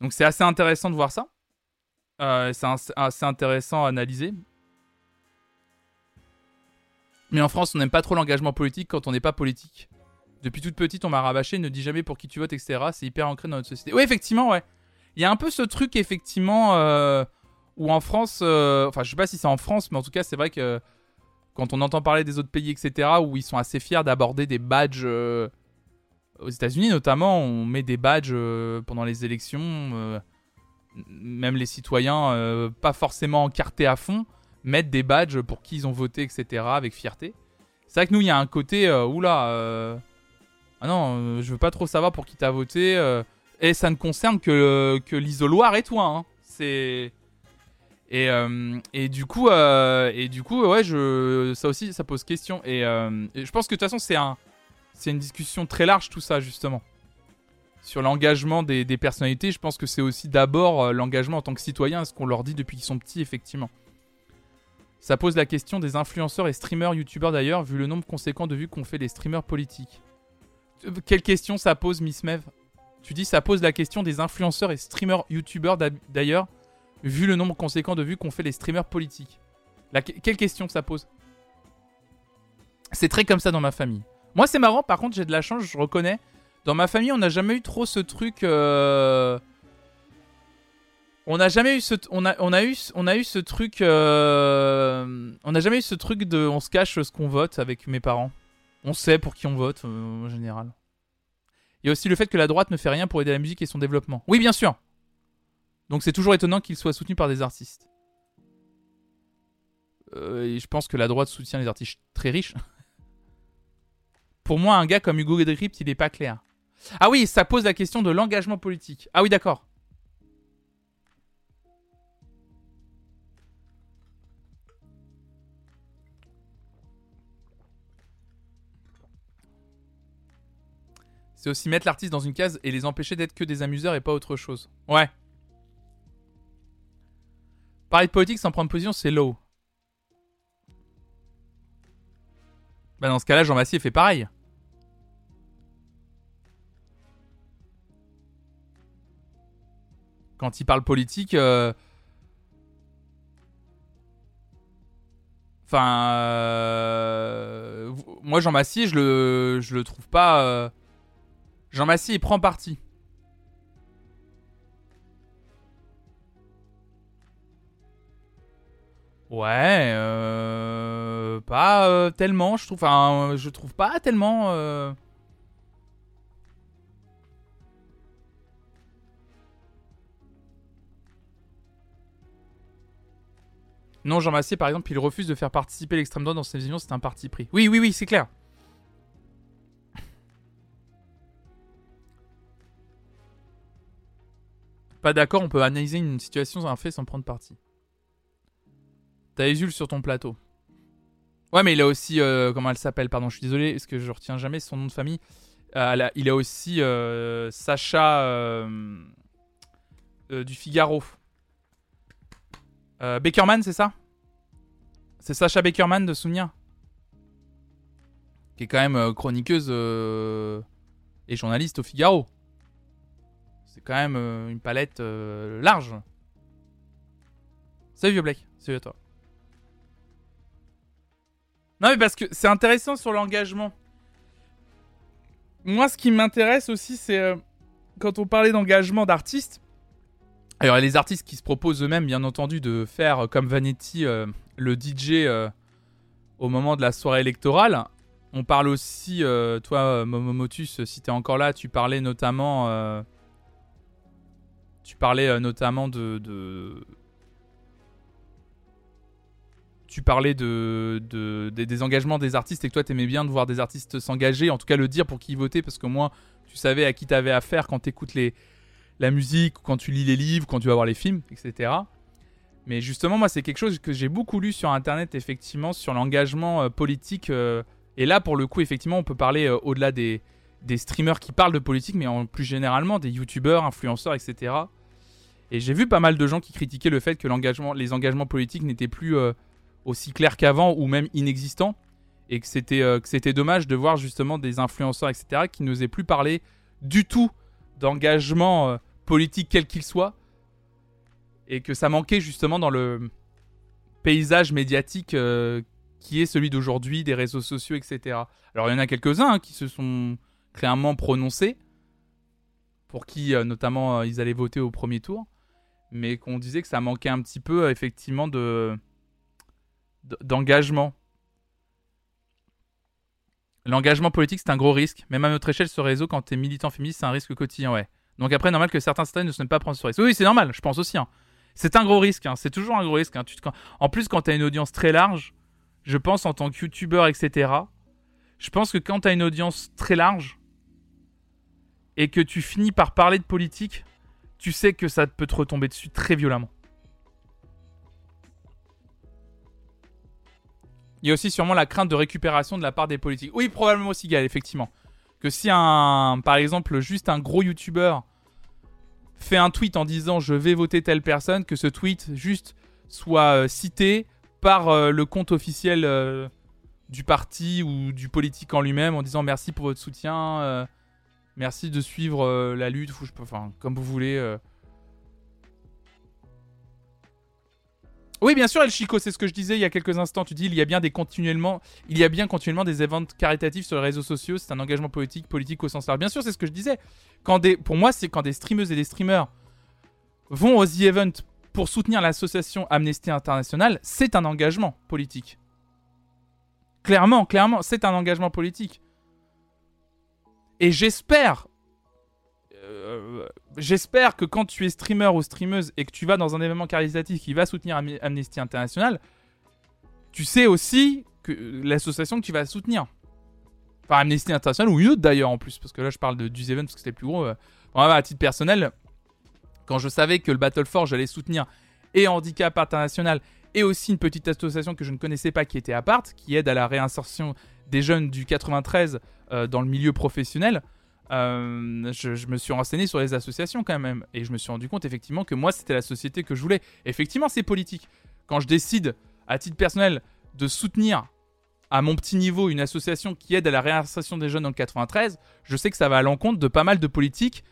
Donc c'est assez intéressant de voir ça. c'est assez intéressant à analyser. Mais en France, on n'aime pas trop l'engagement politique quand on n'est pas politique Depuis toute petite, on m'a rabâché, ne dis jamais pour qui tu votes, etc. C'est hyper ancré dans notre société. Oui, effectivement, ouais. Il y a un peu ce truc, effectivement, euh, où en France, euh, enfin, je sais pas si c'est en France, mais en tout cas, c'est vrai que quand on entend parler des autres pays, etc., où ils sont assez fiers d'aborder des badges. euh, aux États-Unis, notamment, on met des badges pendant les élections. même les citoyens, pas forcément encartés à fond, mettent des badges pour qui ils ont voté, etc., avec fierté. C'est vrai que nous, il y a un côté, oula, ah non, euh, je veux pas trop savoir pour qui t'as voté. euh, et ça ne concerne que, que l'isoloir et toi. hein. C'est. Et, euh, et du coup, euh, et du coup, ouais, je, ça aussi, ça pose question. Et, euh, et je pense que de toute façon, c'est un, c'est une discussion très large tout ça justement. Sur l'engagement des, des personnalités, je pense que c'est aussi d'abord euh, l'engagement en tant que citoyen, ce qu'on leur dit depuis qu'ils sont petits, effectivement. Ça pose la question des influenceurs et streamers, youtubeurs d'ailleurs, vu le nombre conséquent de vues qu'ont fait les streamers politiques. Quelle question ça pose, Miss Mev? Tu dis ça pose la question des influenceurs et streamers, youtubeurs d'ailleurs, vu le nombre conséquent de vues qu'ont fait les streamers politiques. Quelle question ça pose? C'est très comme ça dans ma famille. Moi, c'est marrant, par contre, j'ai de la chance, je reconnais. Dans ma famille, on n'a jamais eu trop ce truc. euh, On n'a jamais eu ce, a eu ce truc. euh, On n'a jamais eu ce truc de, on se cache ce qu'on vote avec mes parents. On sait pour qui on vote euh, en général. Il y a aussi le fait que la droite ne fait rien pour aider la musique et son développement. Oui, bien sûr. Donc c'est toujours étonnant qu'il soit soutenu par des artistes. Euh, je pense que la droite soutient les artistes très riches. Pour moi, un gars comme Hugo Décrypte, il est pas clair. Ah oui, ça pose la question de l'engagement politique. Ah oui, d'accord. C'est aussi mettre l'artiste dans une case et les empêcher d'être que des amuseurs et pas autre chose. Ouais. Parler de politique sans prendre position, c'est low. Bah dans ce cas-là, Jean Massier fait pareil. Quand il parle politique, euh, enfin, euh, moi Jean Massier, je le, je le trouve pas. euh, Jean Massier, il prend parti. Ouais, euh, pas euh, tellement, je trouve. Enfin, euh, je trouve pas tellement. euh, Non, Jean Massier, par exemple, il refuse de faire participer l'extrême droite dans ses visions, c'est un parti pris. Oui, oui, oui, c'est clair. Pas d'accord, on peut analyser une situation, un fait sans prendre parti. T'as Usul sur ton plateau. Ouais, mais il a aussi. euh, comment elle s'appelle Pardon, je suis désolé, parce que je retiens jamais son nom de famille? Euh, il a aussi euh, Sacha du Figaro. Beckerman, c'est ça? C'est Sacha Beckerman de souvenir Qui est quand même chroniqueuse et journaliste au Figaro. Quand même euh, une palette euh, large. Salut Vieux Black, salut à toi. Non mais parce que c'est intéressant sur l'engagement. Moi ce qui m'intéresse aussi c'est euh, quand on parlait d'engagement d'artistes. Alors les artistes qui se proposent eux-mêmes bien entendu de faire comme Vanetti le DJ au moment de la soirée électorale. On parle aussi, toi Momomotus, si t'es encore là, tu parlais notamment... tu parlais euh, notamment de, Tu parlais de, de- des, engagements des artistes et que toi t'aimais bien de voir des artistes s'engager, en tout cas le dire pour qui votaient, parce que moi, tu savais à qui t'avais affaire quand t'écoutes la musique, quand tu lis les livres, quand tu vas voir les films, etc. Mais justement, moi, c'est quelque chose que j'ai beaucoup lu sur Internet, effectivement, sur l'engagement euh, politique. euh, et là, pour le coup, effectivement, on peut parler au-delà des, des streamers qui parlent de politique, mais en plus généralement des youtubeurs, influenceurs, etc. Et j'ai vu pas mal de gens qui critiquaient le fait que les engagements politiques n'étaient plus euh, aussi clairs qu'avant ou même inexistants. Et que c'était, euh, c'était dommage de voir justement des influenceurs, etc., qui n'osaient plus parler du tout d'engagement euh, politique quel qu'il soit. Et que ça manquait justement dans le paysage médiatique qui est celui d'aujourd'hui, des réseaux sociaux, etc. Alors il y en a quelques-uns hein, qui se sont clairement prononcé, pour qui notamment ils allaient voter au premier tour, mais qu'on disait que ça manquait un petit peu effectivement de d'engagement. L'engagement politique, c'est un gros risque. Même à notre échelle, ce réseau, quand t'es militant féministe, c'est un risque quotidien, ouais. Donc après, normal que certains citoyens ne se pas prendre ce risque. Oui, c'est normal, je pense aussi. Hein. C'est un gros risque, hein. c'est toujours un gros risque. Hein. En plus, quand t'as une audience très large, je pense en tant que youtubeur, etc., je pense que quand t'as une audience très large et que tu finis par parler de politique, tu sais que ça peut te retomber dessus très violemment. Il y a aussi sûrement la crainte de récupération de la part des politiques. Oui, probablement aussi, Gaël, effectivement. Que si un, par exemple, juste un gros youtubeur fait un tweet en disant je vais voter telle personne, que ce tweet juste soit euh, cité par euh, le compte officiel euh, du parti ou du politique en lui-même en disant merci pour votre soutien, merci de suivre la lutte, comme vous voulez. Oui, bien sûr, El Chico, c'est ce que je disais il y a quelques instants. Tu dis il y a bien des continuellement, il y a bien continuellement des événements caritatifs sur les réseaux sociaux. C'est un engagement politique, politique au sens large. Bien sûr, c'est ce que je disais. Quand des, pour moi, c'est quand des streameuses et des streamers vont aux The Event pour soutenir l'association Amnesty International, c'est un engagement politique. Clairement, clairement, c'est un engagement politique. Et j'espère euh, j'espère que quand tu es streamer ou streameuse et que tu vas dans un événement caritatif qui va soutenir Amnesty International, tu sais aussi que l'association que tu vas soutenir. Enfin, Amnesty International ou une autre d'ailleurs en plus, parce que là je parle de, du event parce que c'était plus gros. Euh. à titre personnel, quand je savais que le Battle Forge allait soutenir et Handicap International et aussi une petite association que je ne connaissais pas qui était à part, qui aide à la réinsertion des jeunes du 93 euh, dans le milieu professionnel, euh, je, me suis renseigné sur les associations quand même. Et je me suis rendu compte effectivement que moi, c'était la société que je voulais. Effectivement, c'est politique. Quand je décide, à titre personnel, de soutenir à mon petit niveau une association qui aide à la réinsertion des jeunes dans le 93, je sais que ça va à l'encontre de pas mal de politiques,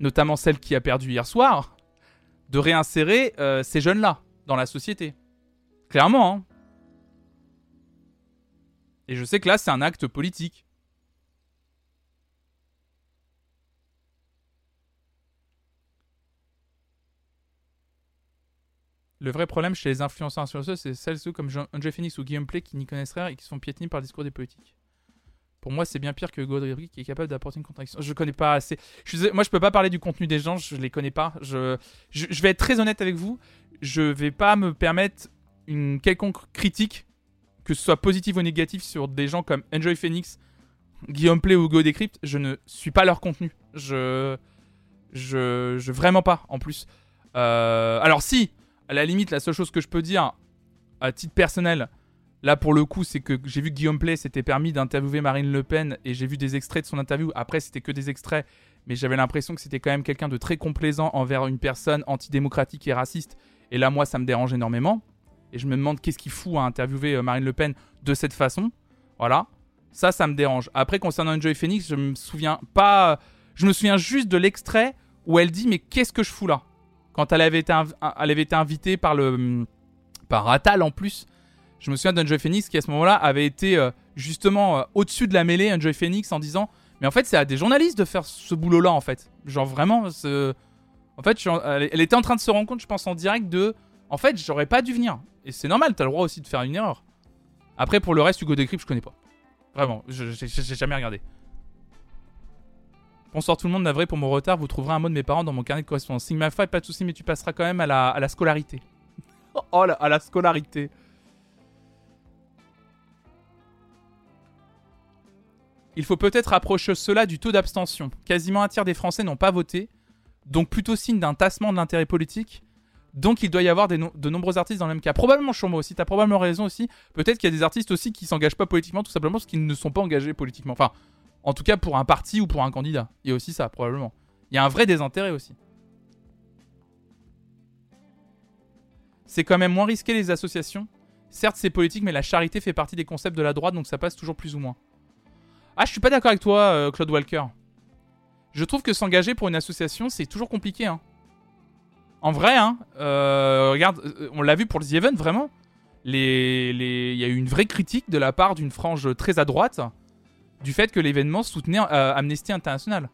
notamment celle qui a perdu hier soir, de réinsérer euh, ces jeunes-là dans la société. Clairement. Hein. Et je sais que là, c'est un acte politique. Le vrai problème chez les influenceurs influenceuses, c'est celles ceux comme André Phoenix ou Guillaume Play qui n'y connaissent rien et qui sont piétinés par le discours des politiques. Pour moi, c'est bien pire que Godric qui est capable d'apporter une contradiction. Je connais pas assez. Moi, je peux pas parler du contenu des gens, je les connais pas. Je, je, vais être très honnête avec vous. Je vais pas me permettre une quelconque critique, que ce soit positive ou négative, sur des gens comme Enjoy Phoenix, Guillaume Play ou Go Decrypt. Je ne suis pas leur contenu. Je. Je. je vraiment pas, en plus. Euh, alors, si, à la limite, la seule chose que je peux dire, à titre personnel, là pour le coup, c'est que j'ai vu que Guillaume Play s'était permis d'interviewer Marine Le Pen et j'ai vu des extraits de son interview. Après, c'était que des extraits, mais j'avais l'impression que c'était quand même quelqu'un de très complaisant envers une personne antidémocratique et raciste. Et là, moi, ça me dérange énormément. Et je me demande qu'est-ce qu'il fout à interviewer euh, Marine Le Pen de cette façon. Voilà. Ça, ça me dérange. Après, concernant Enjoy Phoenix, je me souviens pas. Je me souviens juste de l'extrait où elle dit Mais qu'est-ce que je fous là? Quand elle avait été, elle avait été invitée par le par Atal en plus. Je me souviens d'Enjoy Phoenix qui à ce moment-là avait été euh, justement euh, au-dessus de la mêlée, Enjoy Phoenix, en disant Mais en fait, c'est à des journalistes de faire ce boulot-là, en fait. Genre vraiment, en fait, elle était en train de se rendre compte, je pense, en direct de En fait, j'aurais pas dû venir. Et c'est normal, t'as le droit aussi de faire une erreur. Après, pour le reste, Hugo Decrypt, je connais pas. Vraiment, j'ai jamais regardé. Bonsoir tout le monde, navré pour mon retard, vous trouverez un mot de mes parents dans mon carnet de correspondance. Sigma Phi, pas de soucis, mais tu passeras quand même à la, la scolarité. [LAUGHS] oh, à la scolarité. Il faut peut-être approcher cela du taux d'abstention. Quasiment un tiers des Français n'ont pas voté, donc plutôt signe d'un tassement de l'intérêt politique. Donc il doit y avoir de nombreux artistes dans le même cas. Probablement Chomo aussi, t'as probablement raison aussi. Peut-être qu'il y a des artistes aussi qui s'engagent pas politiquement tout simplement parce qu'ils ne sont pas engagés politiquement. Enfin, en tout cas pour un parti ou pour un candidat. Il y a aussi ça, probablement. Il y a un vrai désintérêt aussi. C'est quand même moins risqué les associations. Certes, c'est politique, mais la charité fait partie des concepts de la droite, donc ça passe toujours plus ou moins. Ah, je suis pas d'accord avec toi, euh, Claude Walker. Je trouve que s'engager pour une association, c'est toujours compliqué. Hein. En vrai, hein, euh, regarde, euh, on l'a vu pour The Event, vraiment. Il y a eu une vraie critique de la part d'une frange très à droite du fait que l'événement soutenait euh, Amnesty International.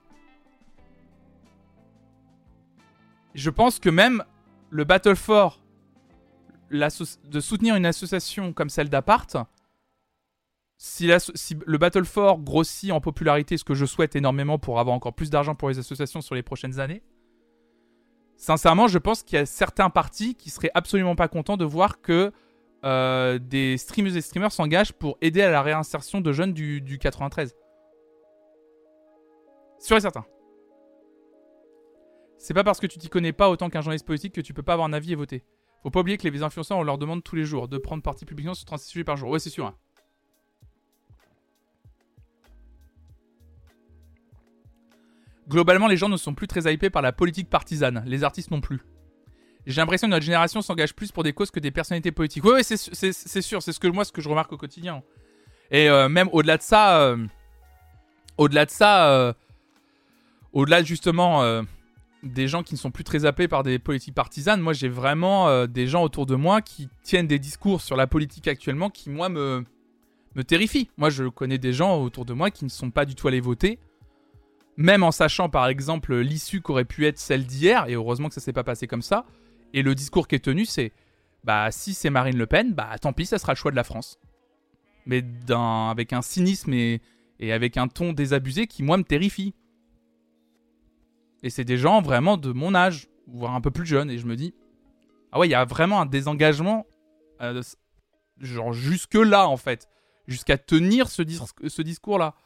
Je pense que même le Battle for de soutenir une association comme celle d'Apart, si, si, le Battle for grossit en popularité, ce que je souhaite énormément pour avoir encore plus d'argent pour les associations sur les prochaines années, sincèrement, je pense qu'il y a certains partis qui seraient absolument pas contents de voir que euh, des streamers et streamers s'engagent pour aider à la réinsertion de jeunes du, du 93. Sûr et certain. C'est pas parce que tu t'y connais pas autant qu'un journaliste politique que tu peux pas avoir un avis et voter. Faut pas oublier que les influenceurs, on leur demande tous les jours de prendre parti publiquement sur 36 sujets par jour. Ouais, c'est sûr. Hein. Globalement, les gens ne sont plus très hypés par la politique partisane. Les artistes non plus. J'ai l'impression que notre génération s'engage plus pour des causes que des personnalités politiques. Oui, ouais, c'est sûr, c'est ce que moi ce que je remarque au quotidien. Et euh, même au-delà de ça, euh, au-delà de ça, euh, au-delà justement des gens qui ne sont plus très zappés par des politiques partisanes, moi j'ai vraiment des gens autour de moi qui tiennent des discours sur la politique actuellement qui moi me me terrifient. Moi je connais des gens autour de moi qui ne sont pas du tout allés voter même en sachant par exemple l'issue qu'aurait pu être celle d'hier, et heureusement que ça s'est pas passé comme ça, et le discours qui est tenu, c'est bah si c'est Marine Le Pen, bah tant pis, ça sera le choix de la France. Mais avec un cynisme et, avec un ton désabusé qui moi me terrifie. Et c'est des gens vraiment de mon âge, voire un peu plus jeunes, et je me dis ah ouais, il y a vraiment un désengagement, euh, genre jusque là en fait, jusqu'à tenir ce, discours là.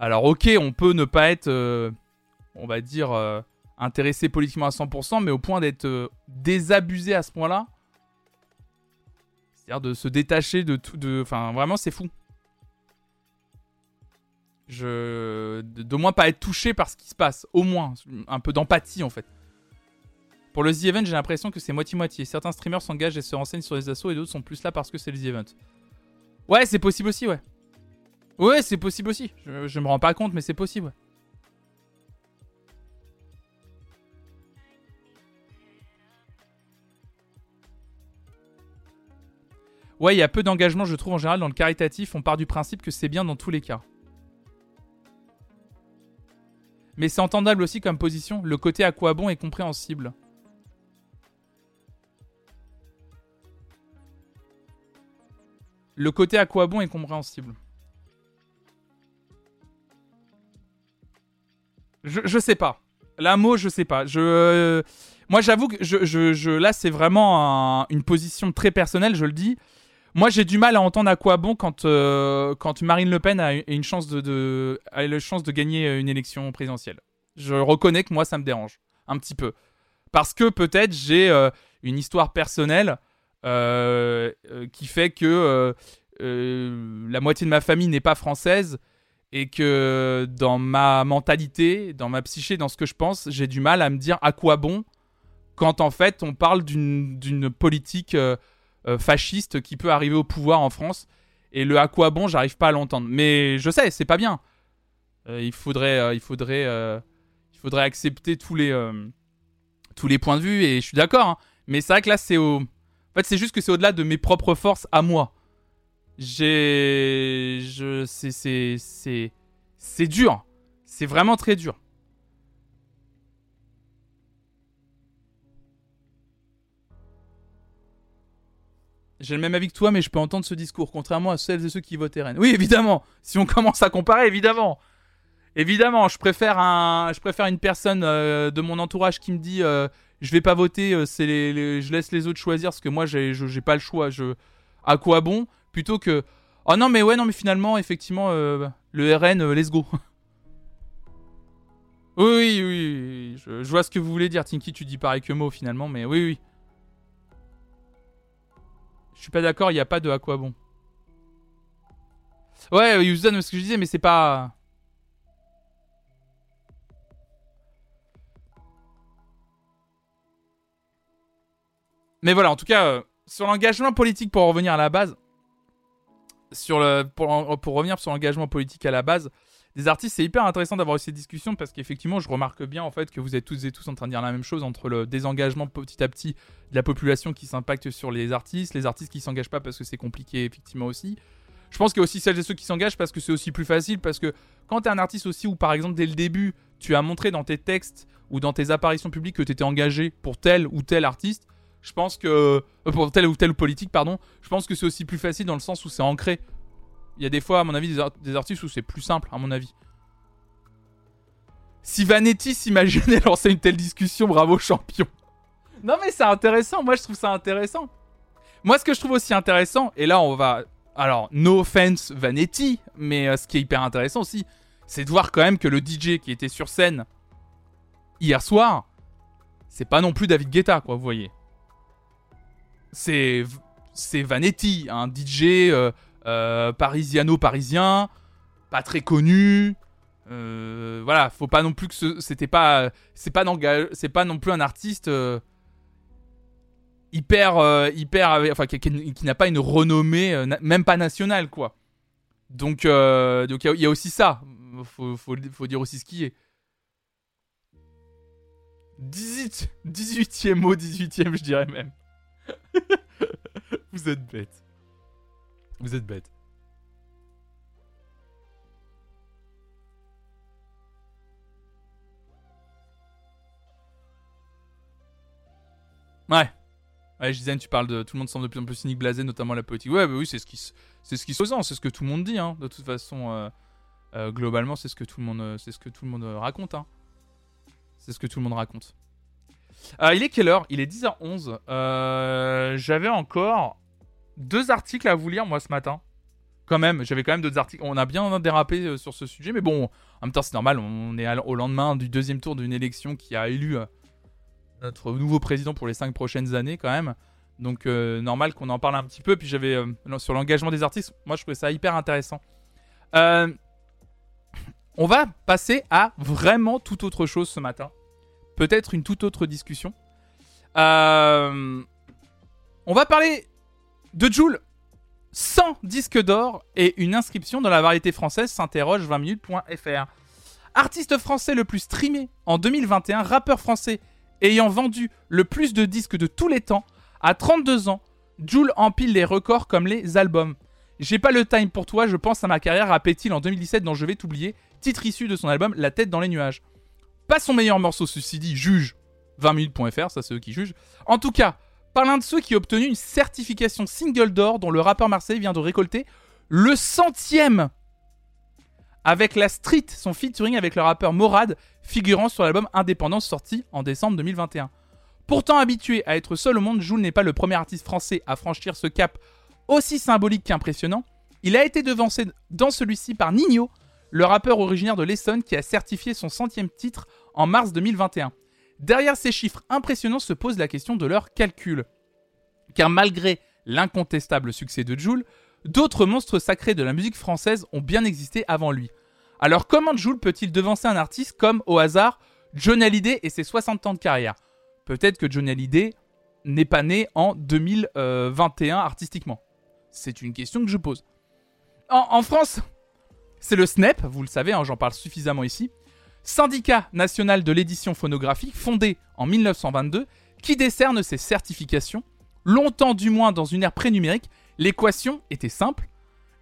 Alors ok, on peut ne pas être, euh, on va dire, euh, intéressé politiquement à 100%, mais au point d'être euh, désabusé à ce point-là. C'est-à-dire de se détacher de tout. De... Enfin, vraiment, c'est fou. Je. De, moins pas être touché par ce qui se passe. Au moins. Un peu d'empathie, en fait. Pour le The Event, j'ai l'impression que c'est moitié-moitié. Certains streamers s'engagent et se renseignent sur les assauts et d'autres sont plus là parce que c'est le The Event. Ouais, c'est possible aussi, ouais. Ouais, c'est possible aussi. Je, me rends pas compte, mais c'est possible, ouais. Ouais, il y a peu d'engagement, je trouve, en général, dans le caritatif. On part du principe que c'est bien dans tous les cas. Mais c'est entendable aussi comme position. Le côté à quoi bon est compréhensible. Le côté à quoi bon est compréhensible. Je, je sais pas. La mot, je sais pas. Je, moi, j'avoue que je, je, là, c'est vraiment une position très personnelle, je le dis. Moi, j'ai du mal à entendre à quoi bon quand, euh, quand Marine Le Pen a une chance de, a la chance de gagner une élection présidentielle. Je reconnais que moi, ça me dérange un petit peu. Parce que peut-être j'ai euh, une histoire personnelle euh, qui fait que la moitié de ma famille n'est pas française et que dans ma mentalité, dans ma psyché, dans ce que je pense, j'ai du mal à me dire à quoi bon quand en fait on parle d'une politique euh, fasciste qui peut arriver au pouvoir en France. Et le à quoi bon, j'arrive pas à l'entendre. Mais je sais, c'est pas bien. Euh, il faudrait, euh, il faudrait, il faudrait accepter tous les, tous les points de vue. Et je suis d'accord. Hein. Mais c'est vrai que là, c'est au, en fait, c'est juste que c'est au-delà de mes propres forces à moi. J'ai, je, c'est, c'est, c'est, dur. C'est vraiment très dur. J'ai le même avis que toi, mais je peux entendre ce discours, contrairement à celles et ceux qui votent RN. Oui, évidemment. Si on [LAUGHS] commence à comparer, évidemment. Évidemment, je préfère une personne euh, de mon entourage qui me dit, euh, je vais pas voter, euh, c'est les, je laisse les autres choisir parce que moi j'ai, j'ai pas le choix. À quoi bon? Plutôt que, oh non mais ouais non mais finalement effectivement le RN, let's go. [LAUGHS] oui oui, oui je, vois ce que vous voulez dire, Tinky. Tu dis pareil que moi finalement, mais oui oui. Je suis pas d'accord, il n'y a pas de à quoi bon. Ouais, Yuzan, ce que je disais, mais c'est pas. Mais voilà, en tout cas, euh, sur l'engagement politique, pour revenir à la base, sur le, pour, pour revenir sur l'engagement politique à la base, des artistes, c'est hyper intéressant d'avoir eu cette discussion parce qu'effectivement, je remarque bien en fait que vous êtes tous et tous en train de dire la même chose entre le désengagement petit à petit de la population qui s'impacte sur les artistes, les artistes qui s'engagent pas parce que c'est compliqué effectivement aussi. Je pense qu'il y a aussi celles et ceux qui s'engagent parce que c'est aussi plus facile. Parce que quand t'es un artiste aussi où, par exemple, dès le début, tu as montré dans tes textes ou dans tes apparitions publiques que tu étais engagé pour tel ou tel artiste, je pense que. euh, pour tel ou tel politique, pardon. Je pense que c'est aussi plus facile dans le sens où c'est ancré. Il y a des fois, à mon avis, des artistes où c'est plus simple, à mon avis. Si Vanetti s'imaginait [LAUGHS] lancer une telle discussion, bravo champion. Non mais c'est intéressant, moi je trouve ça intéressant. Moi ce que je trouve aussi intéressant, et là on va... Alors, no offense Vanetti, mais euh, ce qui est hyper intéressant aussi, c'est de voir quand même que le DJ qui était sur scène hier soir, c'est pas non plus David Guetta, quoi, vous voyez. C'est c'est Vanetti, un DJ euh, euh, parisiano-parisien, pas très connu. Euh, voilà, faut pas non plus que ce- c'était pas c'est pas c'est pas non plus un artiste hyper hyper enfin qui, n'a pas une renommée même pas nationale quoi. Donc donc il y a- aussi ça. Faut, faut, faut dire aussi ce qui est. 18 18e mot 18e je dirais même. [LAUGHS] Vous êtes bête. Vous êtes bête. Ouais. Ouais, Gisèle, tu parles de tout le monde semble de plus en plus cynique, blasé, notamment la politique. Ouais, bah oui, c'est ce qui, se- c'est ce qui se c'est ce que tout le monde dit. Hein. De toute façon, euh, euh, globalement, c'est ce que tout le monde, euh, c'est ce que tout le monde raconte. Hein. C'est ce que tout le monde raconte. Euh, il est quelle heure? Il est 10h11. Euh, J'avais encore deux articles à vous lire moi ce matin. Quand même, j'avais quand même d'autres articles. On a bien dérapé euh, sur ce sujet, mais bon, en même temps, c'est normal. On est au lendemain du deuxième tour d'une élection qui a élu notre nouveau président pour les cinq prochaines années, quand même. Donc, normal qu'on en parle un petit peu. Puis j'avais sur l'engagement des artistes, moi, je trouvais ça hyper intéressant. On va passer à vraiment toute autre chose ce matin. Peut-être une toute autre discussion. Euh, on va parler de Joule. 100 disques d'or et une inscription dans la variété française s'interroge 20minutes.fr. Artiste français le plus streamé en 2021, rappeur français ayant vendu le plus de disques de tous les temps, à 32 ans, Joule empile les records comme les albums. J'ai pas le time pour toi, je pense à ma carrière à Pétil en 2017 dont je vais t'oublier, titre issu de son album La tête dans les nuages. Pas son meilleur morceau, ceci juge 20minutes.fr, ça c'est eux qui jugent. En tout cas, par l'un de ceux qui a obtenu une certification single d'or dont le rappeur marseillais vient de récolter le centième avec la Street, son featuring avec le rappeur Morad, figurant sur l'album Indépendance sorti en décembre 2021. Pourtant habitué à être seul au monde, Joule n'est pas le premier artiste français à franchir ce cap aussi symbolique qu'impressionnant. Il a été devancé dans celui-ci par Nino, le rappeur originaire de l'Essonne qui a certifié son centième titre en mars 2021. Derrière ces chiffres impressionnants se pose la question de leur calcul. Car malgré l'incontestable succès de Joule, d'autres monstres sacrés de la musique française ont bien existé avant lui. Alors comment Joule peut-il devancer un artiste comme, au hasard, John Hallyday et ses 60 ans de carrière? Peut-être que John Hallyday n'est pas né en 2021 artistiquement. C'est une question que je pose. En, France, c'est le SNEP, vous le savez, hein, j'en parle suffisamment ici, syndicat national de l'édition phonographique fondé en 1922, qui décerne ces certifications. Longtemps du moins dans une ère pré-numérique, l'équation était simple.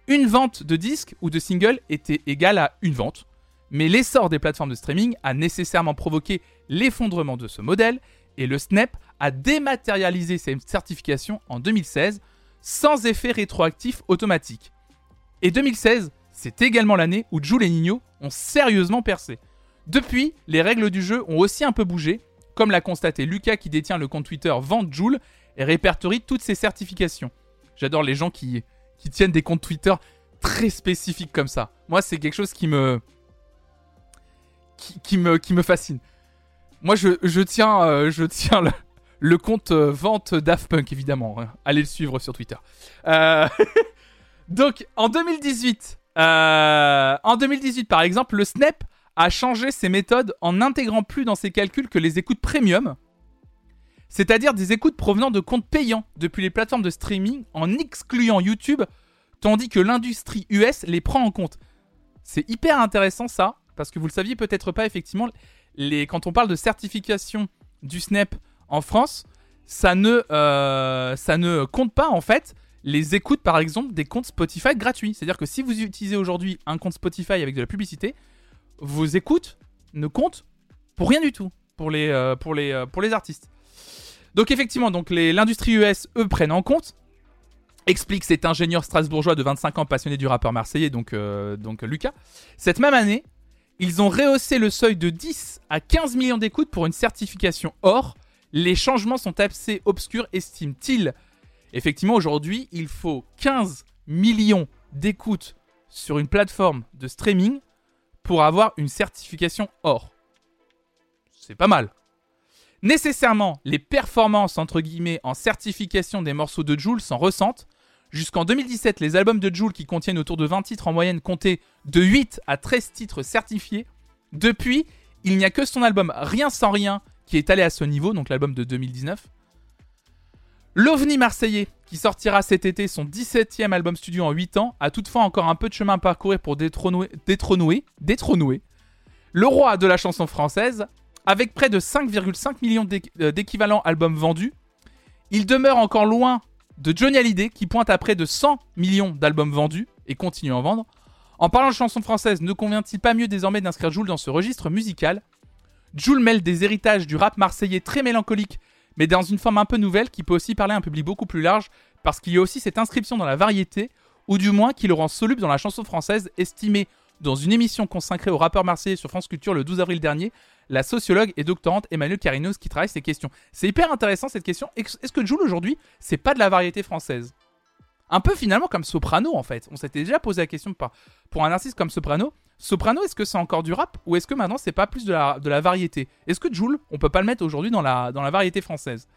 Une vente de disques ou de singles était égale à une vente. Mais l'essor des plateformes de streaming a nécessairement provoqué l'effondrement de ce modèle et le SNEP a dématérialisé ces certifications en 2016 sans effet rétroactif automatique. Et 2016, c'est également l'année où Jules et Nino ont sérieusement percé. Depuis, les règles du jeu ont aussi un peu bougé, comme l'a constaté Lucas qui détient le compte Twitter Joule et répertorie toutes ses certifications. J'adore les gens qui, tiennent des comptes Twitter très spécifiques comme ça. Moi, c'est quelque chose qui me, fascine. Moi, je, euh, tiens le, compte euh, vente Daft Punk, évidemment. hein. Allez le suivre sur Twitter. Euh, [LAUGHS] Donc, en 2018, euh, en 2018, par exemple, le Snap a changé ses méthodes en n'intégrant plus dans ses calculs que les écoutes premium, c'est-à-dire des écoutes provenant de comptes payants depuis les plateformes de streaming en excluant YouTube, tandis que l'industrie US les prend en compte. C'est hyper intéressant ça, parce que vous le saviez peut-être pas, effectivement, quand on parle de certification du Snap en France, ça ne, euh, ça ne compte pas en fait les écoutes, par exemple, des comptes Spotify gratuits. C'est-à-dire que si vous utilisez aujourd'hui un compte Spotify avec de la publicité, vos écoutes ne comptent pour rien du tout pour les, euh, pour les, euh, pour les artistes. Donc effectivement, donc l'industrie US, eux, prennent en compte. Explique cet ingénieur strasbourgeois de 25 ans passionné du rappeur marseillais, donc, euh, donc Lucas. Cette même année, ils ont rehaussé le seuil de 10 à 15 millions d'écoutes pour une certification or. Les changements sont assez obscurs, estime-t-il. Effectivement, aujourd'hui, il faut 15 millions d'écoutes sur une plateforme de streaming pour avoir une certification or. C'est pas mal. Nécessairement, les performances entre guillemets en certification des morceaux de Joule s'en ressentent. Jusqu'en 2017, les albums de Joule qui contiennent autour de 20 titres en moyenne comptaient de 8 à 13 titres certifiés. Depuis, il n'y a que son album Rien sans rien qui est allé à ce niveau, donc l'album de 2019. L'OVNI marseillais, qui sortira cet été son 17e album studio en 8 ans, a toutefois encore un peu de chemin à parcourir pour détrôner, détrôner, le roi de la chanson française, avec près de 5,5 millions euh, d'équivalents albums vendus. Il demeure encore loin de Johnny Hallyday, qui pointe à près de 100 millions d'albums vendus et continue à en vendre. En parlant de chanson française, ne convient-il pas mieux désormais d'inscrire Jules dans ce registre musical? Jules mêle des héritages du rap marseillais très mélancolique mais dans une forme un peu nouvelle qui peut aussi parler à un public beaucoup plus large, parce qu'il y a aussi cette inscription dans la variété, ou du moins qui le rend soluble dans la chanson française, estimée dans une émission consacrée au rappeur marseillais sur France Culture le 12 avril dernier, la sociologue et doctorante Emmanuelle Carinos qui travaille ces questions. C'est hyper intéressant cette question. Est-ce que Jules aujourd'hui, c'est pas de la variété française? Un peu finalement comme Soprano en fait. On s'était déjà posé la question pour un artiste comme Soprano. Soprano, est-ce que c'est encore du rap ou est-ce que maintenant c'est pas plus de la, variété? Est-ce que Joule, on peut pas le mettre aujourd'hui dans la, dans la variété française?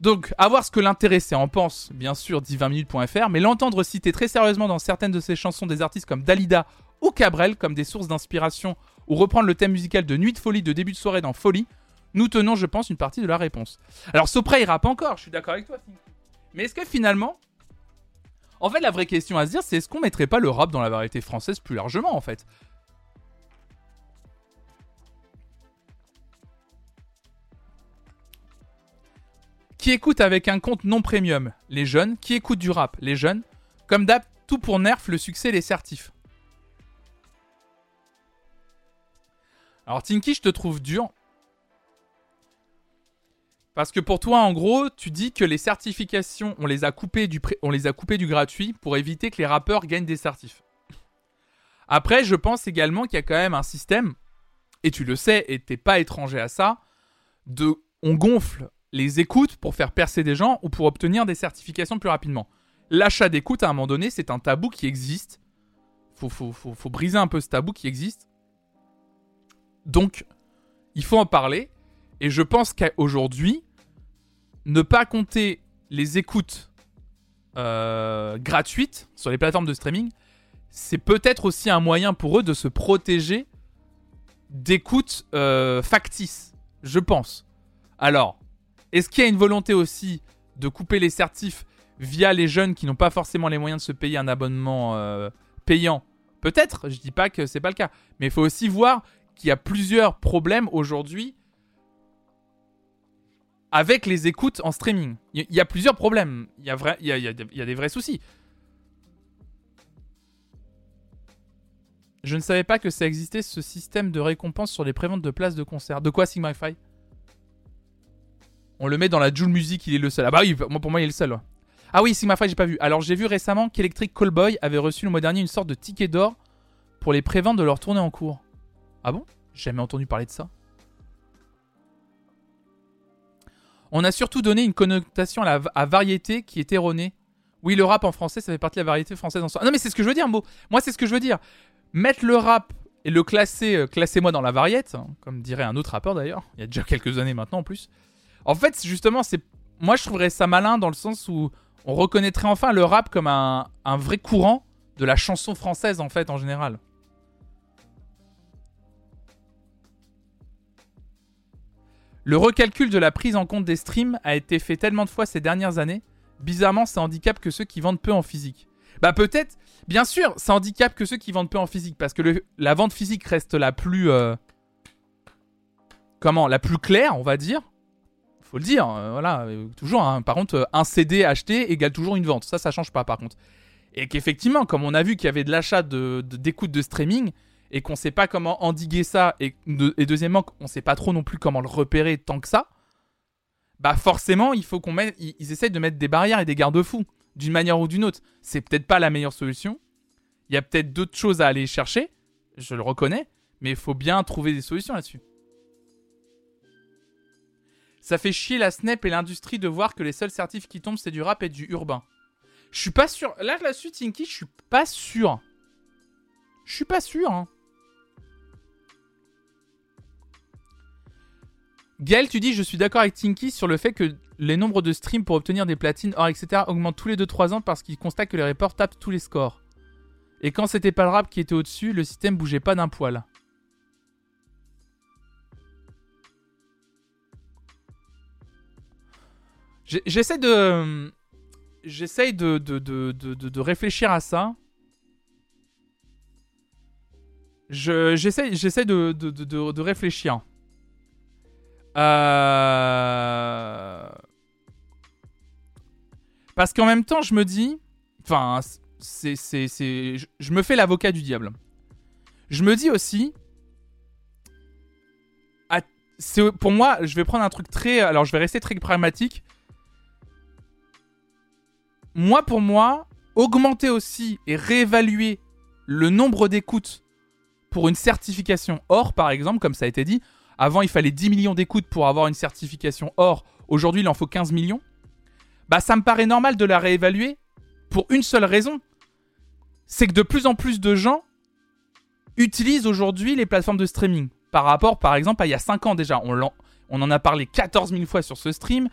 Donc, à voir ce que l'intéressé en pense, bien sûr, dit 20minutes.fr, mais l'entendre citer très sérieusement dans certaines de ses chansons des artistes comme Dalida ou Cabrel comme des sources d'inspiration ou reprendre le thème musical de Nuit de folie de début de soirée dans Folie, nous tenons, je pense, une partie de la réponse. Alors, Sopra, il rappe encore, je suis d'accord avec toi, Mais est-ce que finalement, en fait, la vraie question à se dire, c'est est-ce qu'on mettrait pas le rap dans la variété française plus largement, en fait? Qui écoute avec un compte non premium? Les jeunes. Qui écoute du rap? Les jeunes. Comme d'hab, tout pour nerf, le succès, les certifs. Alors Tinky, je te trouve dur. Parce que pour toi, en gros, tu dis que les certifications, on les a coupées du, on les a du gratuit pour éviter que les rappeurs gagnent des certifs. Après, je pense également qu'il y a quand même un système, et tu le sais, et t'es pas étranger à ça, de on gonfle les écoutes pour faire percer des gens ou pour obtenir des certifications plus rapidement. L'achat d'écoute, à un moment donné, c'est un tabou qui existe. Faut, faut, faut, faut briser un peu ce tabou qui existe. Donc, il faut en parler. Et je pense qu'aujourd'hui, ne pas compter les écoutes euh, gratuites sur les plateformes de streaming, c'est peut-être aussi un moyen pour eux de se protéger d'écoutes euh, factices, je pense. Alors, est-ce qu'il y a une volonté aussi de couper les certifs via les jeunes qui n'ont pas forcément les moyens de se payer un abonnement euh, payant? Peut-être, je dis pas que c'est pas le cas, mais il faut aussi voir qu'il y a plusieurs problèmes aujourd'hui avec les écoutes en streaming. Il y, a plusieurs problèmes. Il y, a des vrais soucis. Je ne savais pas que ça existait ce système de récompense sur les préventes de places de concert. De quoi Sigmify On le met dans la Joule Music, il est le seul. Ah bah oui, pour moi il est le seul. Ah oui, Sigmify, j'ai pas vu. Alors j'ai vu récemment qu'Electric Callboy avait reçu le mois dernier une sorte de ticket d'or pour les préventes de leur tournée en cours. Ah bon? J'ai jamais entendu parler de ça. On a surtout donné une connotation à, la, variété qui est erronée. Oui, le rap en français, ça fait partie de la variété française en soi. Non, mais c'est ce que je veux dire, Mo. Moi, c'est ce que je veux dire. Mettre le rap et le classer, euh, classez-moi dans la variété, hein, comme dirait un autre rappeur d'ailleurs, il y a déjà quelques années maintenant en plus. En fait, justement, c'est. Moi, je trouverais ça malin dans le sens où on reconnaîtrait enfin le rap comme un vrai courant de la chanson française, en fait, en général. Le recalcul de la prise en compte des streams a été fait tellement de fois ces dernières années. Bizarrement, ça handicape que ceux qui vendent peu en physique. Bah peut-être, bien sûr, ça handicape que ceux qui vendent peu en physique parce que la vente physique reste la plus, euh, comment, la plus claire, on va dire. faut le dire, euh, voilà, euh, toujours. hein. Par contre, un CD acheté égale toujours une vente. Ça, ça change pas, par contre. Et qu'effectivement, comme on a vu qu'il y avait de l'achat d'écoute de streaming et qu'on sait pas comment endiguer ça, et, de- et deuxièmement, qu'on sait pas trop non plus comment le repérer tant que ça, bah forcément, il faut qu'on mette, ils, essayent de mettre des barrières et des garde-fous d'une manière ou d'une autre. C'est peut-être pas la meilleure solution. Il y a peut-être d'autres choses à aller chercher, je le reconnais, mais il faut bien trouver des solutions là-dessus. Ça fait chier la Snap et l'industrie de voir que les seuls certifs qui tombent, c'est du rap et du urbain. Je suis pas sûr. Là, là-dessus, Tinky, je suis pas sûr. Je suis pas sûr. Hein. Gaël, tu dis, je suis d'accord avec Tinky sur le fait que les nombres de streams pour obtenir des platines, or, etc. augmentent tous les 2-3 ans parce qu'ils constatent que les reports tapent tous les scores. Et quand c'était pas le rap qui était au-dessus, le système bougeait pas d'un poil. J'essaie de. J'essaie de, de, de, de, réfléchir à ça. Je- J'essaie de- de réfléchir. Euh... Parce qu'en même temps, je me dis. Enfin, c'est. c'est, c'est, je- me fais l'avocat du diable. Je me dis aussi. c'est- pour moi, je vais prendre un truc très. Alors, je vais rester très pragmatique. Moi, pour moi, augmenter aussi et réévaluer le nombre d'écoutes pour une certification or, par exemple, comme ça a été dit. Avant, il fallait 10 millions d'écoutes pour avoir une certification or. Aujourd'hui, il en faut 15 millions. Bah, ça me paraît normal de la réévaluer pour une seule raison. C'est que de plus en plus de gens utilisent aujourd'hui les plateformes de streaming. Par rapport, par exemple, à il y a 5 ans déjà. On, en a parlé 14 000 fois sur ce stream.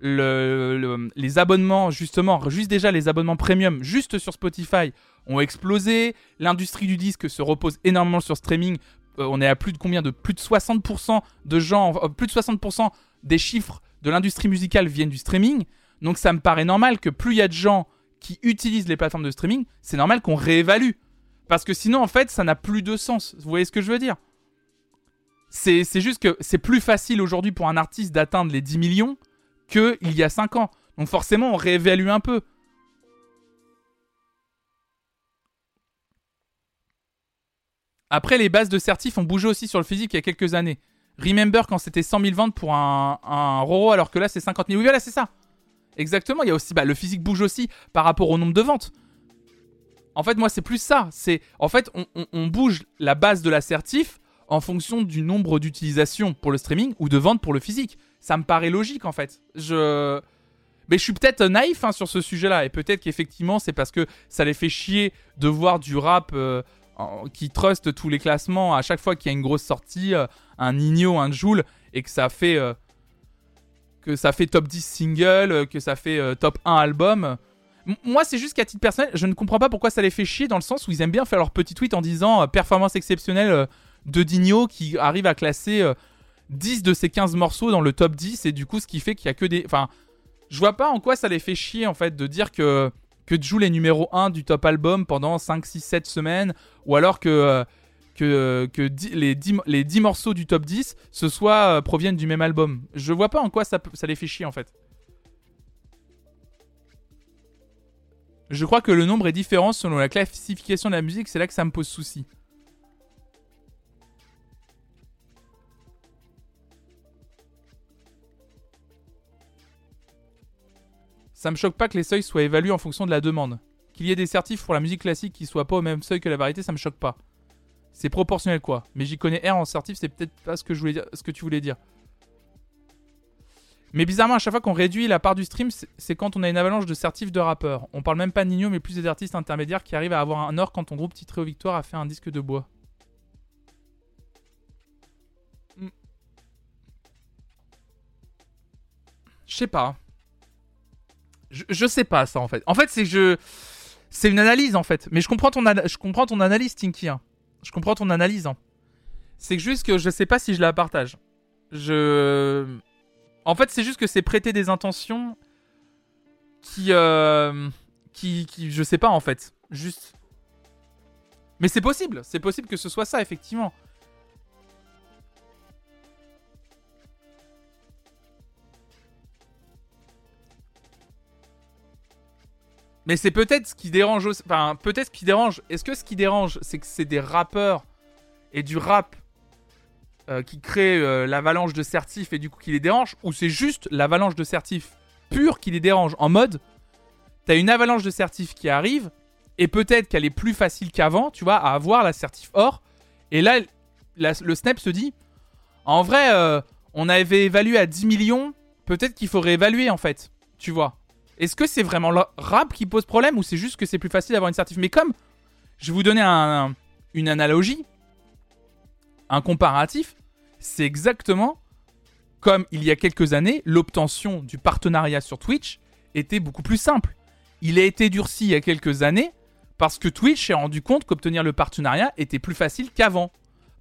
Le- le- les abonnements, justement, juste déjà les abonnements premium, juste sur Spotify, ont explosé. L'industrie du disque se repose énormément sur streaming. Euh, on est à plus de combien de plus de 60% de gens, euh, plus de 60% des chiffres de l'industrie musicale viennent du streaming. Donc ça me paraît normal que plus il y a de gens qui utilisent les plateformes de streaming, c'est normal qu'on réévalue. Parce que sinon, en fait, ça n'a plus de sens. Vous voyez ce que je veux dire? C'est, c'est juste que c'est plus facile aujourd'hui pour un artiste d'atteindre les 10 millions qu'il y a 5 ans. Donc forcément, on réévalue un peu. Après, les bases de certifs ont bougé aussi sur le physique il y a quelques années. Remember quand c'était 100 000 ventes pour un, un Roro alors que là c'est 50 000. Oui, voilà, c'est ça. Exactement, il y a aussi bah, le physique bouge aussi par rapport au nombre de ventes. En fait, moi, c'est plus ça. C'est en fait, on, bouge la base de la certif en fonction du nombre d'utilisations pour le streaming ou de ventes pour le physique. Ça me paraît logique en fait. Je mais je suis peut-être naïf hein, sur ce sujet-là et peut-être qu'effectivement c'est parce que ça les fait chier de voir du rap euh, qui trust tous les classements à chaque fois qu'il y a une grosse sortie, euh, un Nino, un Joule et que ça fait euh, que ça fait top 10 single, euh, que ça fait top 1 album. Moi, c'est juste qu'à titre personnel, je ne comprends pas pourquoi ça les fait chier dans le sens où ils aiment bien faire leur petit tweet en disant performance exceptionnelle de Digno qui arrive à classer euh, 10 de ses 15 morceaux dans le top 10 et du coup, ce qui fait qu'il y a que des. Enfin, je vois pas en quoi ça les fait chier en fait de dire que que Jul est numéro 1 du top album pendant 5, 6, 7 semaines ou alors que. euh, que, que di- les, 10, mo- les 10 morceaux du top 10 ce soit euh, proviennent du même album. Je vois pas en quoi ça, ça les fait chier en fait. Je crois que le nombre est différent selon la classification de la musique, c'est là que ça me pose souci. Ça me choque pas que les seuils soient évalués en fonction de la demande. Qu'il y ait des certifs pour la musique classique qui soient pas au même seuil que la variété, ça me choque pas. C'est proportionnel quoi. Mais j'y connais R en certif, c'est peut-être pas ce que, je voulais dire, ce que tu voulais dire. Mais bizarrement, à chaque fois qu'on réduit la part du stream, c'est- quand on a une avalanche de certifs de rappeurs. On parle même pas de Nino, mais plus des artistes intermédiaires qui arrivent à avoir un or quand ton groupe titré aux victoires a fait un disque de bois. Hmm. Je sais pas. Je, sais pas ça en fait. En fait, c'est je. C'est une analyse en fait. Mais je comprends ton, je comprends ton analyse, Tinky. hein. Je comprends ton analyse. hein. C'est juste que je sais pas si je la partage. Je. En fait, c'est juste que c'est prêter des intentions qui, euh, qui, qui, je sais pas en fait, juste. Mais c'est possible, c'est possible que ce soit ça effectivement. Mais c'est peut-être ce qui dérange aussi. Enfin, peut-être ce qui dérange. Est-ce que ce qui dérange, c'est que c'est des rappeurs et du rap euh, qui créent euh, l'avalanche de certifs et du coup qui les dérange Ou c'est juste l'avalanche de certifs pure qui les dérange En mode, t'as une avalanche de certifs qui arrive et peut-être qu'elle est plus facile qu'avant, tu vois, à avoir la certif or. Et là, le Snap se dit, en vrai, euh, on avait évalué à 10 millions, peut-être qu'il faut réévaluer en fait, tu vois. Est-ce que c'est vraiment le rap qui pose problème ou c'est juste que c'est plus facile d'avoir une certif? Mais comme je vais vous donner une analogie, un comparatif, c'est exactement comme il y a quelques années, l'obtention du partenariat sur Twitch était beaucoup plus simple. Il a été durci il y a quelques années parce que Twitch s'est rendu compte qu'obtenir le partenariat était plus facile qu'avant.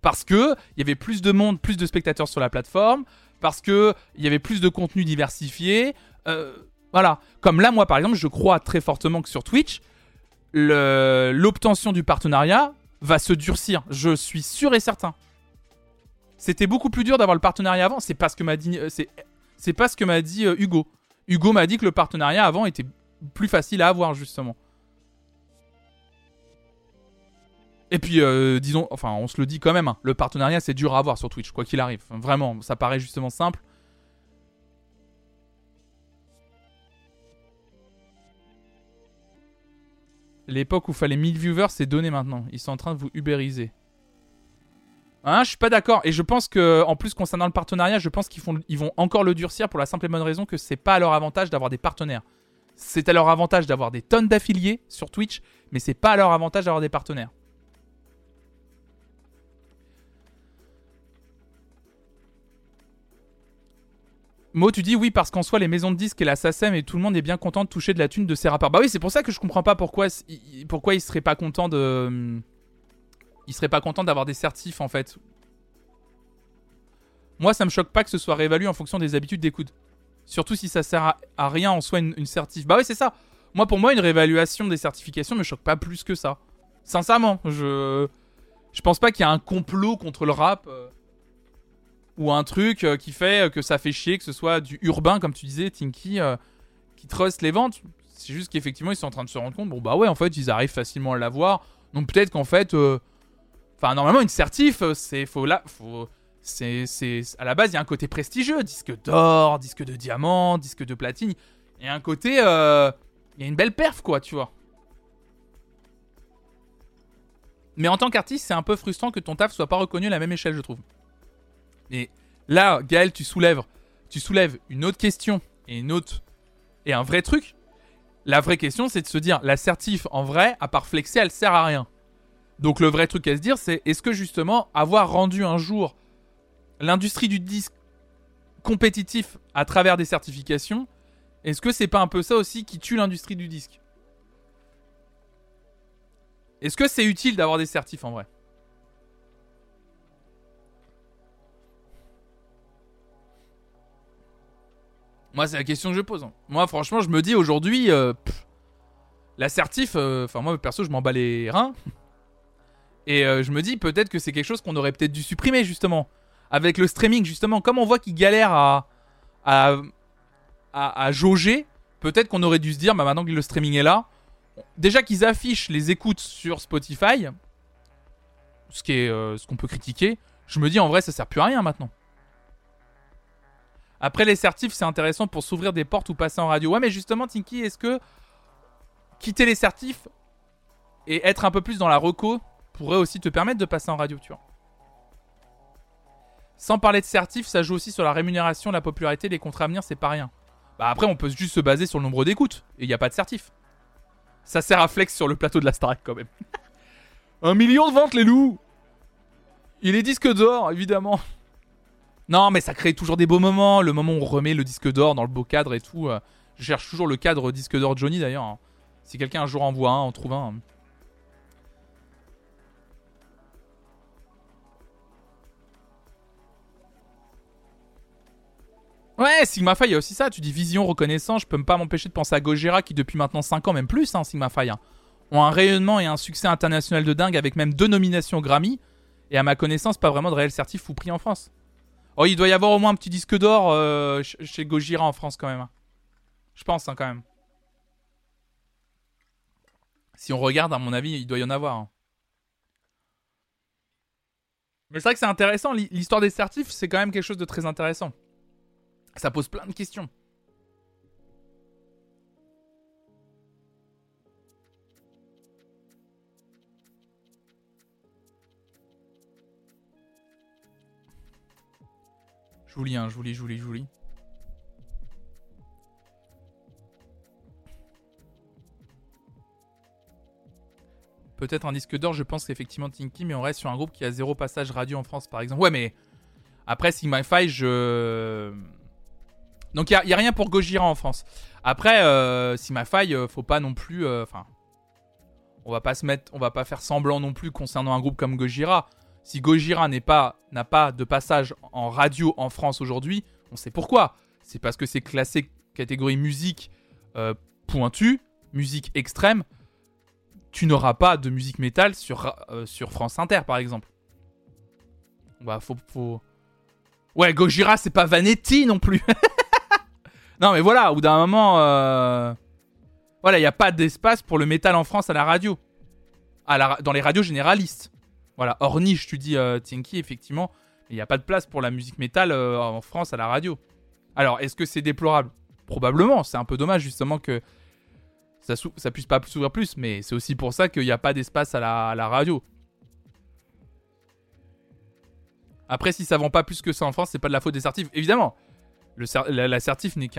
Parce que il y avait plus de monde, plus de spectateurs sur la plateforme, parce que il y avait plus de contenu diversifié. Euh, voilà. Comme là, moi, par exemple, je crois très fortement que sur Twitch, l'obtention du partenariat va se durcir. Je suis sûr et certain. C'était beaucoup plus dur d'avoir le partenariat avant. C'est pas ce que m'a dit, euh, c'est, pas ce que m'a dit euh, Hugo. Hugo m'a dit que le partenariat avant était plus facile à avoir justement. Et puis, euh, disons, enfin, on se le dit quand même, hein, le partenariat c'est dur à avoir sur Twitch, quoi qu'il arrive. Vraiment, ça paraît justement simple. L'époque où fallait 1000 viewers, c'est donné maintenant. Ils sont en train de vous ubériser. Hein, je suis pas d'accord. Et je pense que, en plus, concernant le partenariat, je pense qu'ils ils vont encore le durcir pour la simple et bonne raison que c'est pas à leur avantage d'avoir des partenaires. C'est à leur avantage d'avoir des tonnes d'affiliés sur Twitch, mais c'est pas à leur avantage d'avoir des partenaires. Mo, tu dis oui parce qu'en soi les maisons de disques et la SACEM et tout le monde est bien content de toucher de la thune de ces rappeurs. Bah oui, c'est pour ça que je comprends pas pourquoi pourquoi ils seraient pas contents de il serait pas content d'avoir des certifs en fait. Moi, ça me choque pas que ce soit réévalué en fonction des habitudes d'écoute. Surtout si ça sert à, rien en soi une, certif. Bah oui, c'est ça. Moi, pour moi, une réévaluation des certifications me choque pas plus que ça. Sincèrement, je je pense pas qu'il y a un complot contre le rap euh, ou un truc euh, qui fait euh, que ça fait chier que ce soit du urbain comme tu disais, Tinky, qui trust les ventes. C'est juste qu'effectivement ils sont en train de se rendre compte. Bon bah ouais, en fait, ils arrivent facilement à l'avoir. Donc peut-être qu'en fait Enfin, normalement, une certif, euh, c'est faut là, faut c'est à la base il y a un côté prestigieux, disque d'or, disque de diamant, disque de platine. Et un côté, euh, il y a une belle perf quoi, tu vois. Mais en tant qu'artiste, c'est un peu frustrant que ton taf soit pas reconnu à la même échelle, je trouve. Et là, Gaël, tu soulèves, une autre question et une autre et un vrai truc. La vraie question, c'est de se dire, la certif en vrai, à part flexer, elle sert à rien. Donc le vrai truc à se dire, c'est est-ce que justement avoir rendu un jour l'industrie du disque compétitif à travers des certifications, est-ce que c'est pas un peu ça aussi qui tue l'industrie du disque? Est-ce que c'est utile d'avoir des certifs en vrai? Moi, c'est la question que je pose. Hein. Moi, franchement, je me dis aujourd'hui, euh, la certif, euh, enfin, moi, perso, je m'en bats les reins. Et euh, je me dis peut-être que c'est quelque chose qu'on aurait peut-être dû supprimer justement. Avec le streaming justement, comme on voit qu'ils galèrent à, à, à, jauger, peut-être qu'on aurait dû se dire, bah maintenant que le streaming est là, déjà qu'ils affichent les écoutes sur Spotify, ce qu'on peut critiquer, je me dis en vrai ça sert plus à rien maintenant. Après les certifs, c'est intéressant pour s'ouvrir des portes ou passer en radio. Ouais, mais justement, Tinky, est-ce que quitter les certifs et être un peu plus dans la reco pourrait aussi te permettre de passer en radio, tu vois? Sans parler de certif, ça joue aussi sur la rémunération, la popularité, les contrats à venir, c'est pas rien. Bah après, on peut juste se baser sur le nombre d'écoutes, et il n'y a pas de certif. Ça sert à flex sur le plateau de la Starac quand même. [LAUGHS] Un million de ventes, les loups Il est disque d'or, évidemment. Non, mais ça crée toujours des beaux moments. Le moment où on remet le disque d'or dans le beau cadre et tout. Euh, je cherche toujours le cadre disque d'or Johnny d'ailleurs. Hein. Si quelqu'un un jour en voit un, en trouve un. Ouais, Sigma Phi, il y a aussi ça. Tu dis vision, reconnaissance. Je peux pas m'empêcher de penser à Gojira qui, depuis maintenant 5 ans, même plus, hein, Sigma hein, ont un rayonnement et un succès international de dingue avec même deux nominations Grammy. Et à ma connaissance, pas vraiment de réel certif ou prix en France. Oh, il doit y avoir au moins un petit disque d'or euh, chez Gojira en France quand même. Hein. Je pense, hein, quand même. Si on regarde, à mon avis, il doit y en avoir. hein. Mais c'est vrai que c'est intéressant. l'hi- L'histoire des certifs, c'est quand même quelque chose de très intéressant. Ça pose plein de questions. Lis, hein, je vous lis. Peut-être un disque d'or, je pense qu'effectivement Tinky, mais on reste sur un groupe qui a zéro passage radio en France, par exemple. Ouais, mais après Sigma Fi, je. Donc il n'y a, rien pour Gojira en France. Après, euh, Sigma Fi, euh, faut pas non plus. euh, Enfin. on va pas se mettre. On va pas faire semblant non plus concernant un groupe comme Gojira. Si Gojira n'est pas n'a pas de passage en radio en France aujourd'hui, on sait pourquoi. C'est parce que c'est classé catégorie musique euh, pointue, musique extrême. Tu n'auras pas de musique métal euh, sur France Inter, par exemple. Bah, faut, faut... Ouais, Gojira, c'est pas Vanetti non plus. [LAUGHS] non, mais voilà, bout d'un moment... euh, Voilà, il n'y a pas d'espace pour le métal en France à la radio. Dans les radios généralistes. Voilà, hors niche, tu dis euh, Tinky, effectivement. Il n'y a pas de place pour la musique métal euh, en France à la radio. Alors, est-ce que c'est déplorable? Probablement, c'est un peu dommage justement que ça, ça puisse pas s'ouvrir plus, mais c'est aussi pour ça qu'il n'y a pas d'espace à la, radio. Après, si ça vend pas plus que ça en France, c'est pas de la faute des certifs. Évidemment, le cer- la, certif n'est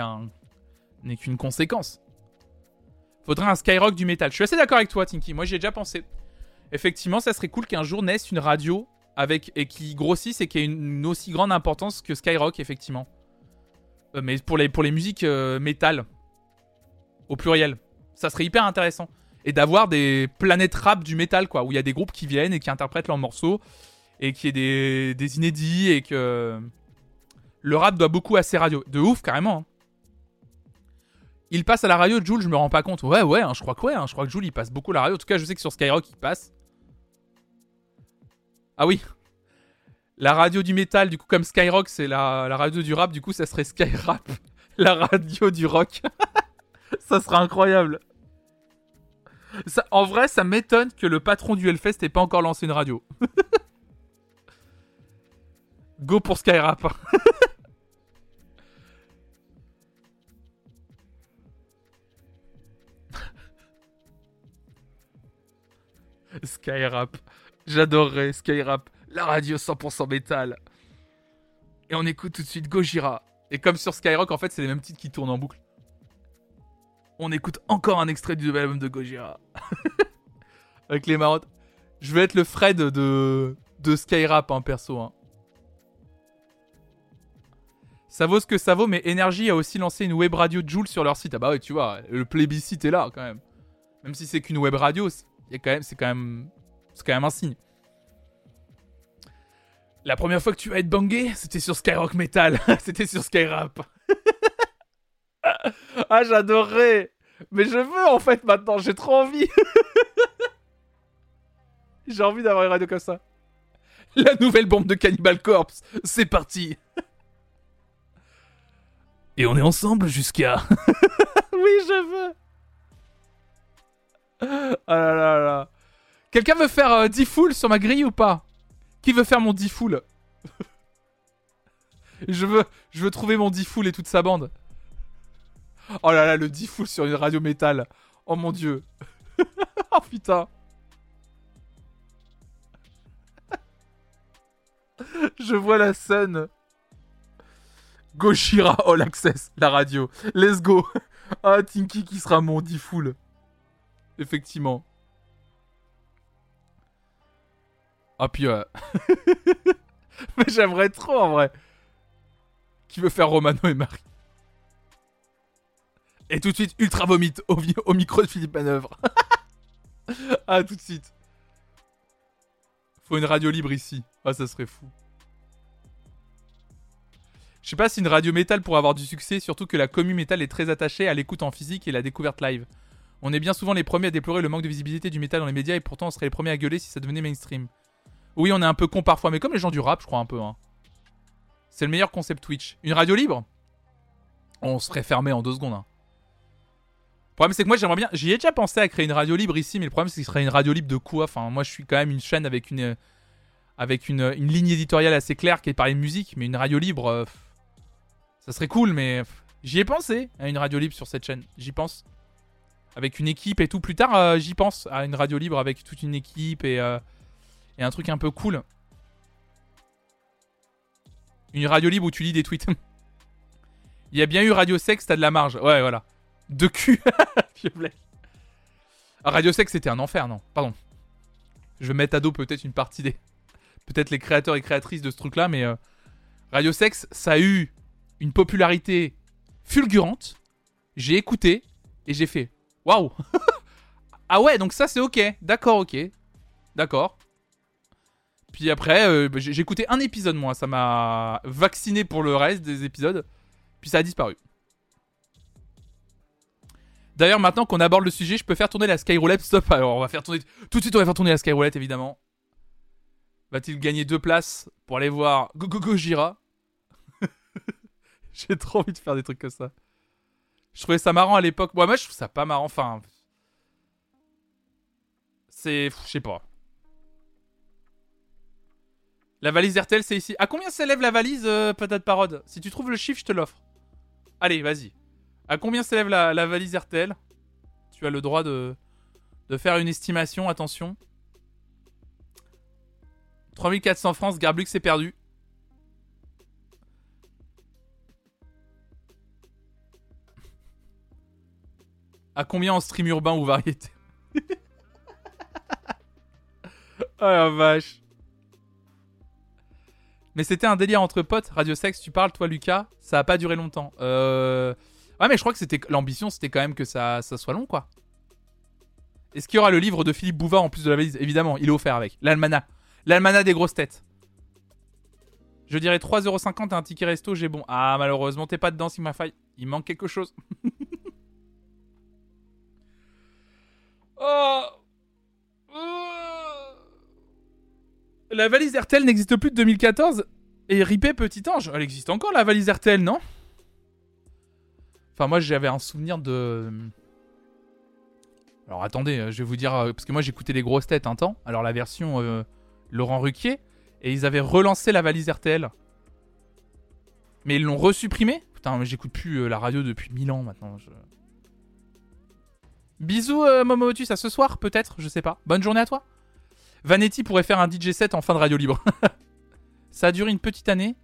n'est qu'une conséquence. Faudrait un Skyrock du métal. Je suis assez d'accord avec toi, Tinky. Moi, j'y ai déjà pensé. Effectivement, ça serait cool qu'un jour naisse une radio avec et qui grossisse et qui ait une, aussi grande importance que Skyrock, effectivement. Euh, mais pour les, pour les musiques euh, métal, au pluriel, ça serait hyper intéressant. Et d'avoir des planètes rap du métal, quoi, où il y a des groupes qui viennent et qui interprètent leurs morceaux et qui est des, des inédits et que le rap doit beaucoup à ces radios. De ouf, carrément. hein. Il passe à la radio, Jules, je me rends pas compte. Ouais, ouais, hein, je crois que ouais, hein, je crois que Jules il passe beaucoup à la radio. En tout cas, je sais que sur Skyrock il passe. Ah oui. La radio du métal, du coup, comme Skyrock, c'est la, radio du rap, du coup, ça serait Skyrap. [LAUGHS] La radio du rock. [LAUGHS] ça serait incroyable. En vrai, ça m'étonne que le patron du Hellfest ait pas encore lancé une radio. [LAUGHS] Go pour Skyrap. Skyrap. J'adorerais Skyrap. La radio 100% métal. Et on écoute tout de suite Gojira. Et comme sur Skyrock, en fait, c'est les mêmes titres qui tournent en boucle. On écoute encore un extrait du nouvel album de Gojira. [LAUGHS] Avec les marottes. Je vais être le Fred de, de Skyrap, hein, perso. hein. Ça vaut ce que ça vaut, mais Energy a aussi lancé une web radio Joule sur leur site. Ah bah ouais, tu vois, le plébiscite est là quand même. Même si c'est qu'une web radio, c'est quand même, c'est quand même un signe. La première fois que tu vas être bangé, c'était sur Skyrock Metal, [LAUGHS] c'était sur Skyrap. [LAUGHS] ah, j'adorerais. Mais je veux en fait maintenant, j'ai trop envie. [LAUGHS] j'ai envie d'avoir une radio comme ça. La nouvelle bombe de Cannibal Corpse, c'est parti. Et on est ensemble jusqu'à. oui, je veux. Ah là là là. Quelqu'un veut faire euh, 10 full sur ma grille ou pas? Qui veut faire mon 10 full [LAUGHS] je veux, trouver mon 10 full et toute sa bande. Oh là là, le 10 full sur une radio métal. Oh mon dieu. [LAUGHS] oh putain. [LAUGHS] je vois la scène. Gojira All Access, la radio. Let's go. Ah, Tinky qui sera mon 10 full. Effectivement. Ah puis euh, [LAUGHS] Mais j'aimerais trop en vrai. Qui veut faire Romano et Marie? Et tout de suite, Ultra Vomit au, vi- au micro de Philippe Manœuvre. [LAUGHS] ah, tout de suite. Faut une radio libre ici. Ah, ça serait fou. Je sais pas si une radio métal pourrait avoir du succès, surtout que la commu métal est très attachée à l'écoute en physique et la découverte live. On est bien souvent les premiers à déplorer le manque de visibilité du métal dans les médias et pourtant on serait les premiers à gueuler si ça devenait mainstream. Oui, on est un peu con parfois, mais comme les gens du rap, je crois un peu. hein. C'est le meilleur concept Twitch. Une radio libre? On serait fermé en deux secondes. hein. problème, c'est que moi, j'aimerais bien. J'y ai déjà pensé à créer une radio libre ici, mais le problème, c'est que ce serait une radio libre de quoi? Enfin, moi, je suis quand même une chaîne avec une, avec une, ligne éditoriale assez claire qui est parler de musique, mais une radio libre, euh, ça serait cool, mais j'y ai pensé à une radio libre sur cette chaîne. J'y pense. Avec une équipe et tout. Plus tard, euh, j'y pense à une radio libre avec toute une équipe et, euh, et un truc un peu cool. Une radio libre où tu lis des tweets. [LAUGHS] Il y a bien eu Radio Sex, t'as de la marge. Ouais, voilà. De cul. [LAUGHS] Ah, Radio Sex, c'était un enfer, non Pardon. Je vais mettre à dos peut-être une partie des. Peut-être les créateurs et créatrices de ce truc-là, mais. euh, Radio Sex, ça a eu une popularité fulgurante. J'ai écouté et j'ai fait. Waouh [LAUGHS] Ah ouais, donc ça c'est ok. D'accord, ok. D'accord. Puis après, euh, bah, j'ai écouté un épisode, moi. Ça m'a vacciné pour le reste des épisodes. Puis ça a disparu. D'ailleurs, maintenant qu'on aborde le sujet, je peux faire tourner la Skyroulette. Stop. Alors, on va faire tourner. Tout de suite, on va faire tourner la Skyroulette, évidemment. Va-t-il gagner deux places pour aller voir Gogo Gojira [LAUGHS] J'ai trop envie de faire des trucs comme ça. Je trouvais ça marrant à l'époque. Moi, moi, je trouve ça pas marrant. Enfin. C'est. Je sais pas. La valise RTL, c'est ici. À combien s'élève la valise, euh, patate parode? Si tu trouves le chiffre, je te l'offre. Allez, vas-y. À combien s'élève la, valise RTL Tu as le droit de, de faire une estimation, attention. 3400 francs, Garblux c'est perdu. À combien en stream urbain ou variété? [LAUGHS] Oh la vache. Mais c'était un délire entre potes. Radio Sex, tu parles, toi, Lucas. Ça a pas duré longtemps. Euh... Ouais, mais je crois que c'était l'ambition, c'était quand même que ça, soit long, quoi. Est-ce qu'il y aura le livre de Philippe Bouvard en plus de la valise? Évidemment, il est offert avec. L'almanach. L'almanach des grosses têtes. Je dirais 3,50€ et un ticket resto, j'ai bon. Ah, malheureusement, t'es pas dedans, Sigma Faille. Il manque quelque chose. [LAUGHS] oh. Oh. La valise RTL n'existe plus de 2014 et ripé petit ange. Elle existe encore la valise RTL, non? Enfin moi j'avais un souvenir de Alors attendez, euh, je vais vous dire euh, parce que moi j'écoutais les grosses têtes un temps. Alors la version euh, Laurent Ruquier et ils avaient relancé la valise RTL. Mais ils l'ont resupprimé Putain, j'écoute plus euh, la radio depuis 1000 ans maintenant. je- Bisous euh, Momotus à ce soir peut-être, je sais pas. Bonne journée à toi. Vanetti pourrait faire un DJ set en fin de radio libre. [LAUGHS] ça a duré une petite année.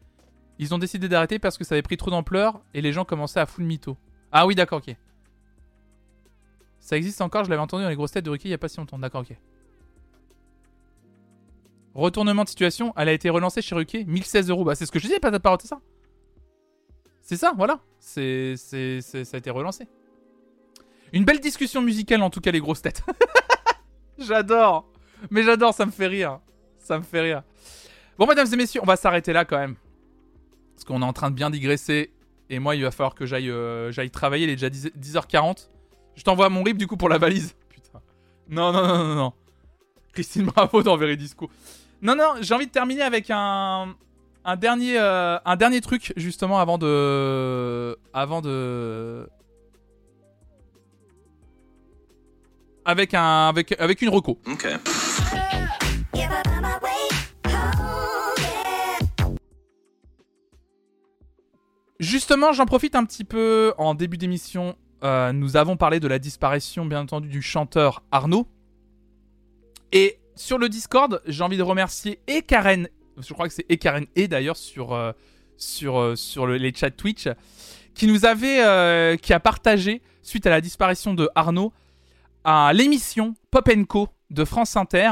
Ils ont décidé d'arrêter parce que ça avait pris trop d'ampleur et les gens commençaient à full mytho. Ah oui, d'accord, ok. Ça existe encore, je l'avais entendu dans les grosses têtes de Ricky il y a pas si longtemps. D'accord, ok. Retournement de situation, elle a été relancée chez Ruquier, 1016 euros. Bah, c'est ce que je disais, pas de ça. C'est ça, voilà. C'est, c'est, c'est- ça a été relancé. Une belle discussion musicale, en tout cas, les grosses têtes. [LAUGHS] j'adore. Mais j'adore, ça me fait rire. Ça me fait rire. Bon, mesdames et messieurs, on va s'arrêter là quand même. Parce qu'on est en train de bien digresser. Et moi, il va falloir que j'aille, euh, travailler. Il est déjà 10, 10h40. Je t'envoie mon rip du coup pour la valise. [LAUGHS] Putain. Non, non, non, non, non. Christine Bravo dans Veridisco. Non, non, j'ai envie de terminer avec un, un dernier, euh, un dernier truc justement avant de, avant de, avec un, avec, avec une reco. Okay. Justement, j'en profite un petit peu en début d'émission. euh, nous avons parlé de la disparition, bien entendu, du chanteur Arnaud. Et sur le Discord, j'ai envie de remercier et Karen, je crois que c'est et Karen et d'ailleurs sur, euh, euh, les chats Twitch, qui nous avait, qui a partagé, suite à la disparition de Arnaud, l'émission Pop Co de France Inter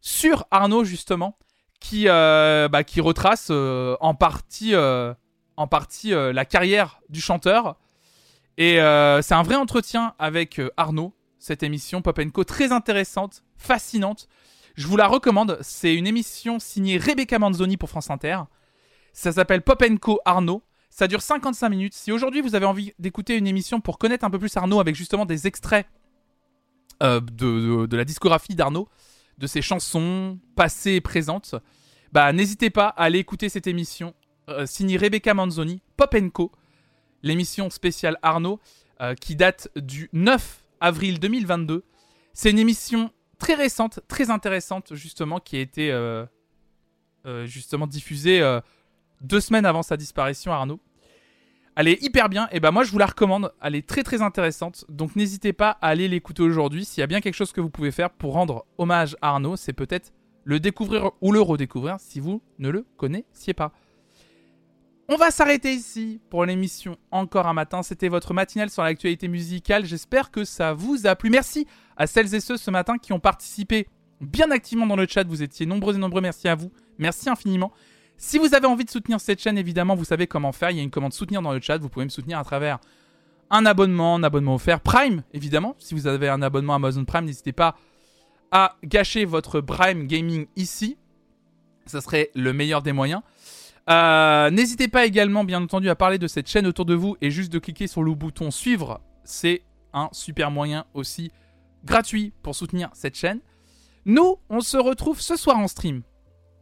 sur Arnaud justement, qui, euh, bah, qui retrace euh, en partie, euh, en partie la carrière du chanteur. Et c'est un vrai entretien avec Arnaud, cette émission Pop Co, très intéressante, fascinante. Je vous la recommande. C'est une émission signée Rebecca Manzoni pour France Inter. Ça s'appelle Pop Co Arnaud. Ça dure 55 minutes. Si aujourd'hui vous avez envie d'écouter une émission pour connaître un peu plus Arnaud avec justement des extraits euh, de, de- la discographie d'Arnaud, de ses chansons passées et présentes, bah n'hésitez pas à aller écouter cette émission euh, signée Rebecca Manzoni, Pop Co, l'émission spéciale Arnaud. euh, qui date du 9 avril 2022. C'est une émission très récente, très intéressante, justement, qui a été justement diffusée deux semaines avant sa disparition, Arnaud. Elle est hyper bien, et ben moi je vous la recommande, elle est très très intéressante, donc n'hésitez pas à aller l'écouter aujourd'hui. S'il y a bien quelque chose que vous pouvez faire pour rendre hommage à Arnaud, c'est peut-être le découvrir ou le redécouvrir si vous ne le connaissiez pas. On va s'arrêter ici pour l'émission Encore un matin. C'était votre matinale sur l'actualité musicale. J'espère que ça vous a plu. Merci à celles et ceux ce matin qui ont participé bien activement dans le chat. Vous étiez nombreux et nombreux. Merci à vous. Merci infiniment. Si vous avez envie de soutenir cette chaîne, évidemment, vous savez comment faire. Il y a une commande soutenir dans le chat. Vous pouvez me soutenir à travers un abonnement, un abonnement offert. Prime, évidemment. Si vous avez un abonnement Amazon Prime, n'hésitez pas à gâcher votre Prime Gaming ici. Ça serait le meilleur des moyens. Euh, n'hésitez pas également, bien entendu, à parler de cette chaîne autour de vous et juste de cliquer sur le bouton suivre. C'est un super moyen aussi gratuit pour soutenir cette chaîne. Nous, on se retrouve ce soir en stream.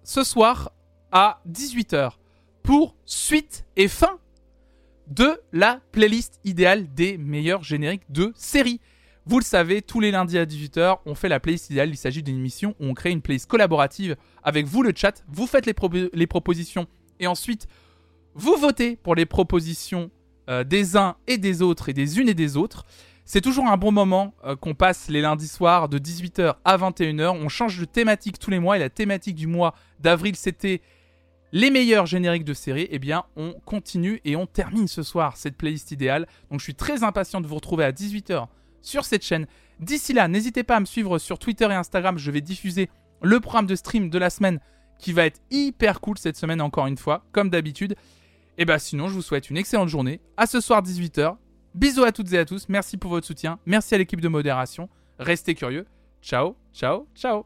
Ce soir, à 18h pour suite et fin de la playlist idéale des meilleurs génériques de séries. Vous le savez, tous les lundis à 18h, on fait la playlist idéale. Il s'agit d'une émission où on crée une playlist collaborative avec vous, le chat. Vous faites les, les propositions et ensuite, vous votez pour les propositions euh, des uns et des autres et des unes et des autres. C'est toujours un bon moment euh, qu'on passe les lundis soirs de 18h à 21h. On change de thématique tous les mois et la thématique du mois d'avril c'était les meilleurs génériques de série, eh bien, on continue et on termine ce soir cette playlist idéale. Donc, je suis très impatient de vous retrouver à 18h sur cette chaîne. D'ici là, n'hésitez pas à me suivre sur Twitter et Instagram. Je vais diffuser le programme de stream de la semaine qui va être hyper cool cette semaine, encore une fois, comme d'habitude. Et bah, sinon, je vous souhaite une excellente journée. À ce soir, 18h. Bisous à toutes et à tous. Merci pour votre soutien. Merci à l'équipe de modération. Restez curieux. Ciao, ciao, ciao.